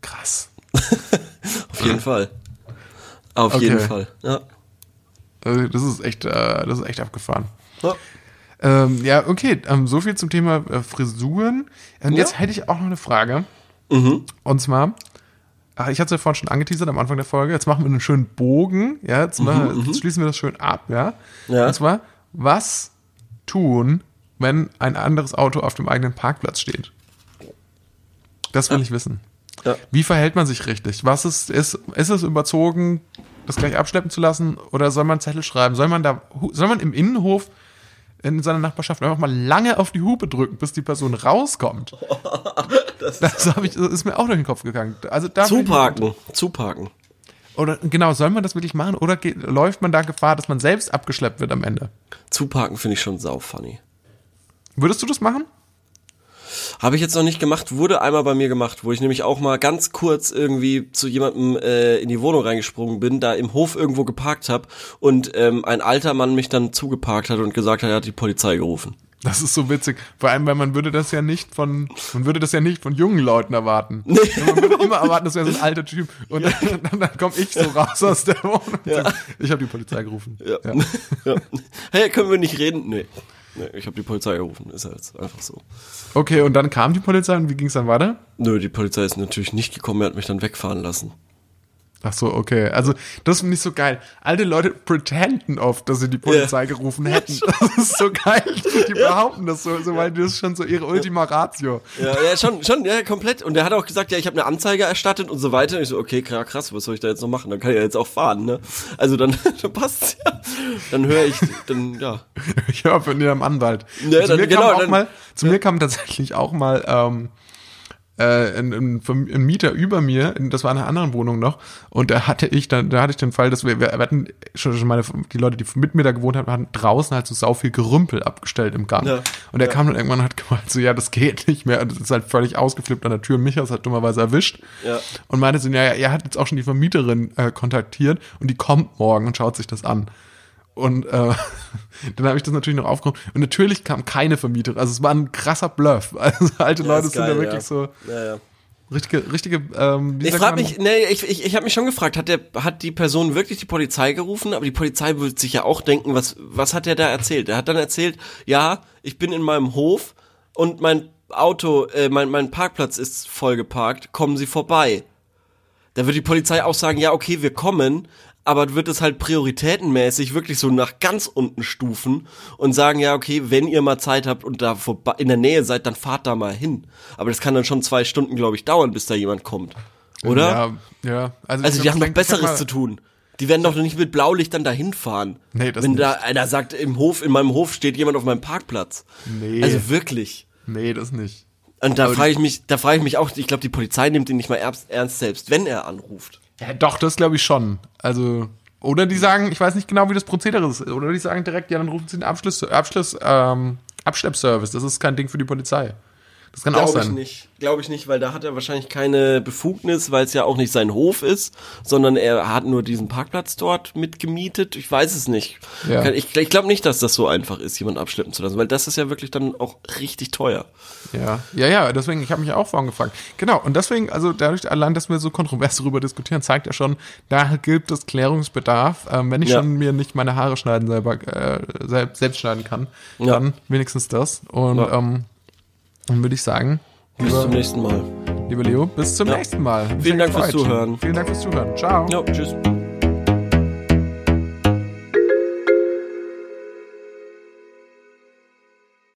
[SPEAKER 2] Krass.
[SPEAKER 1] auf jeden Fall. Auf
[SPEAKER 2] Okay.
[SPEAKER 1] jeden Fall. Ja.
[SPEAKER 2] Also das ist echt, äh, das ist echt abgefahren.
[SPEAKER 1] ja.
[SPEAKER 2] Ähm, ja, okay. Ähm, so viel zum Thema äh, Frisuren. Und jetzt hätte ich auch noch eine Frage.
[SPEAKER 1] Mhm.
[SPEAKER 2] Und zwar, ach, ich hatte es ja vorhin schon angeteasert am Anfang der Folge. Jetzt machen wir einen schönen Bogen. Ja, jetzt, machen, jetzt schließen wir das schön ab. Ja.
[SPEAKER 1] Mhm, Ja.
[SPEAKER 2] Und zwar, was tun, wenn ein anderes Auto auf dem eigenen Parkplatz steht? Das will ich wissen.
[SPEAKER 1] Ja.
[SPEAKER 2] Wie verhält man sich richtig? Was ist, ist, ist es überzogen, das gleich abschleppen zu lassen? Oder soll man Zettel schreiben? Soll man da, soll man im Innenhof in seiner Nachbarschaft einfach mal lange auf die Hupe drücken, bis die Person rauskommt? das hab ich, das ist mir auch durch den Kopf gegangen. Also da
[SPEAKER 1] Zuparken. Zuparken.
[SPEAKER 2] Oder genau, soll man das wirklich machen? Oder geht, läuft man da Gefahr, dass man selbst abgeschleppt wird am Ende?
[SPEAKER 1] Zuparken finde ich schon sau funny.
[SPEAKER 2] Würdest du das machen?
[SPEAKER 1] Habe ich jetzt noch nicht gemacht, wurde einmal bei mir gemacht, wo ich nämlich auch mal ganz kurz irgendwie zu jemandem äh, in die Wohnung reingesprungen bin, da im Hof irgendwo geparkt habe und ähm, ein alter Mann mich dann zugeparkt hat und gesagt hat, er hat die Polizei gerufen.
[SPEAKER 2] Das ist so witzig. Vor allem, weil man würde das ja nicht von, man würde das ja nicht von jungen Leuten erwarten. Nee. Man würde immer erwarten, das wäre so ein alter Typ. Und dann, dann komme ich so raus aus der Wohnung. sag, Ich habe die Polizei gerufen.
[SPEAKER 1] Ja. ja. Hey, können wir nicht reden? Nee. Nee, ich habe die Polizei gerufen, ist halt einfach so.
[SPEAKER 2] Okay, und dann kam die Polizei und wie ging es dann weiter?
[SPEAKER 1] Nö, die Polizei ist natürlich nicht gekommen, er hat mich dann wegfahren lassen.
[SPEAKER 2] Ach so, okay. Also, das finde ich so geil. Alte Leute pretenden oft, dass sie die Polizei gerufen hätten. Das ist so geil. Die behaupten das so, so weil das ist schon so ihre Ultima Ratio.
[SPEAKER 1] Ja, ja, schon, schon, ja, komplett. Und er hat auch gesagt, ja, ich habe eine Anzeige erstattet und so weiter. Und ich so, okay, krass, krass, was soll ich da jetzt noch machen? Dann kann ich ja jetzt auch fahren, ne? Also dann, dann passt's ja. Dann höre ich, dann, ja.
[SPEAKER 2] Ich höre von ihrem Anwalt.
[SPEAKER 1] Ja,
[SPEAKER 2] zu
[SPEAKER 1] dann-
[SPEAKER 2] mir
[SPEAKER 1] genau,
[SPEAKER 2] kam auch
[SPEAKER 1] dann-
[SPEAKER 2] mal, zu mir kam tatsächlich auch mal ähm, äh, ein, ein, ein Mieter über mir, das war in einer anderen Wohnung noch, und da hatte ich dann, da hatte ich den Fall, dass wir, wir hatten schon, schon meine, die Leute, die mit mir da gewohnt haben, hatten draußen halt so sau viel Gerümpel abgestellt im Gang.
[SPEAKER 1] Ja,
[SPEAKER 2] und er kam dann irgendwann und hat gemeint, so, ja, das geht nicht mehr. Und das ist halt völlig ausgeflippt an der Tür. Und mich hat es halt dummerweise erwischt.
[SPEAKER 1] Ja.
[SPEAKER 2] Und meinte so, ja, ja, er hat jetzt auch schon die Vermieterin äh, kontaktiert und die kommt morgen und schaut sich das an. Und äh, dann habe ich das natürlich noch aufgenommen. Und natürlich kam keine Vermieterin. Also es war ein krasser Bluff. Also alte
[SPEAKER 1] Ja,
[SPEAKER 2] Leute sind
[SPEAKER 1] geil,
[SPEAKER 2] da wirklich
[SPEAKER 1] ja.
[SPEAKER 2] so
[SPEAKER 1] Ja,
[SPEAKER 2] richtige, richtige. Ähm,
[SPEAKER 1] Ich frage mich, nee, ich, ich, ich habe mich schon gefragt, hat der, hat die Person wirklich die Polizei gerufen? Aber die Polizei würde sich ja auch denken, was, was hat der da erzählt? Er hat dann erzählt, ja, ich bin in meinem Hof und mein Auto, äh, mein, mein Parkplatz ist voll geparkt, kommen Sie vorbei. Da wird die Polizei auch sagen, ja, okay, wir kommen, aber wird es halt prioritätenmäßig wirklich so nach ganz unten stufen und sagen, ja, okay, wenn ihr mal Zeit habt und da vorbei, in der Nähe seid, dann fahrt da mal hin. Aber das kann dann schon zwei Stunden, glaube ich, dauern, bis da jemand kommt. Oder?
[SPEAKER 2] Ja, ja. Also,
[SPEAKER 1] Also die haben
[SPEAKER 2] sag
[SPEAKER 1] Besseres zu tun. Die werden doch nicht mit Blaulicht dann dahin fahren.
[SPEAKER 2] Nee, das
[SPEAKER 1] Wenn
[SPEAKER 2] nicht.
[SPEAKER 1] da einer sagt, im Hof, in meinem Hof steht jemand auf meinem Parkplatz.
[SPEAKER 2] Nee.
[SPEAKER 1] Also wirklich.
[SPEAKER 2] Nee, das nicht.
[SPEAKER 1] Und da frage ich mich, da frage ich mich auch, ich glaube, die Polizei nimmt ihn nicht mal ernst selbst, wenn er anruft.
[SPEAKER 2] Ja, doch, das glaube ich schon. Also, oder die sagen, ich weiß nicht genau, wie das Prozedere ist. Oder die sagen direkt, ja, dann rufen sie den Abschluss, Abschluss, ähm, Abschleppservice. Das ist kein Ding für die Polizei. Das kann auch
[SPEAKER 1] Glaube ich
[SPEAKER 2] sein.
[SPEAKER 1] nicht. Glaube ich nicht, weil da hat er wahrscheinlich keine Befugnis, weil es ja auch nicht sein Hof ist, sondern er hat nur diesen Parkplatz dort mitgemietet. Ich weiß es nicht.
[SPEAKER 2] Ja.
[SPEAKER 1] Ich, ich glaube nicht, dass das so einfach ist, jemanden abschleppen zu lassen, weil das ist ja wirklich dann auch richtig teuer.
[SPEAKER 2] Ja, ja, ja, deswegen, ich habe mich auch vorhin gefragt. Genau, und deswegen, also dadurch allein, dass wir so kontrovers darüber diskutieren, zeigt ja schon, da gibt es Klärungsbedarf. Ähm, wenn ich
[SPEAKER 1] Ja.
[SPEAKER 2] schon mir nicht meine Haare schneiden selber, äh, selbst, selbst schneiden kann,
[SPEAKER 1] Ja.
[SPEAKER 2] dann wenigstens das. Und ähm, dann würde ich sagen,
[SPEAKER 1] Bis zum nächsten Mal.
[SPEAKER 2] lieber Leo, bis zum
[SPEAKER 1] Ja.
[SPEAKER 2] nächsten Mal.
[SPEAKER 1] Vielen Dank fürs
[SPEAKER 2] gefreut.
[SPEAKER 1] Zuhören.
[SPEAKER 2] Vielen Dank fürs Zuhören. Ciao.
[SPEAKER 1] Ja, tschüss.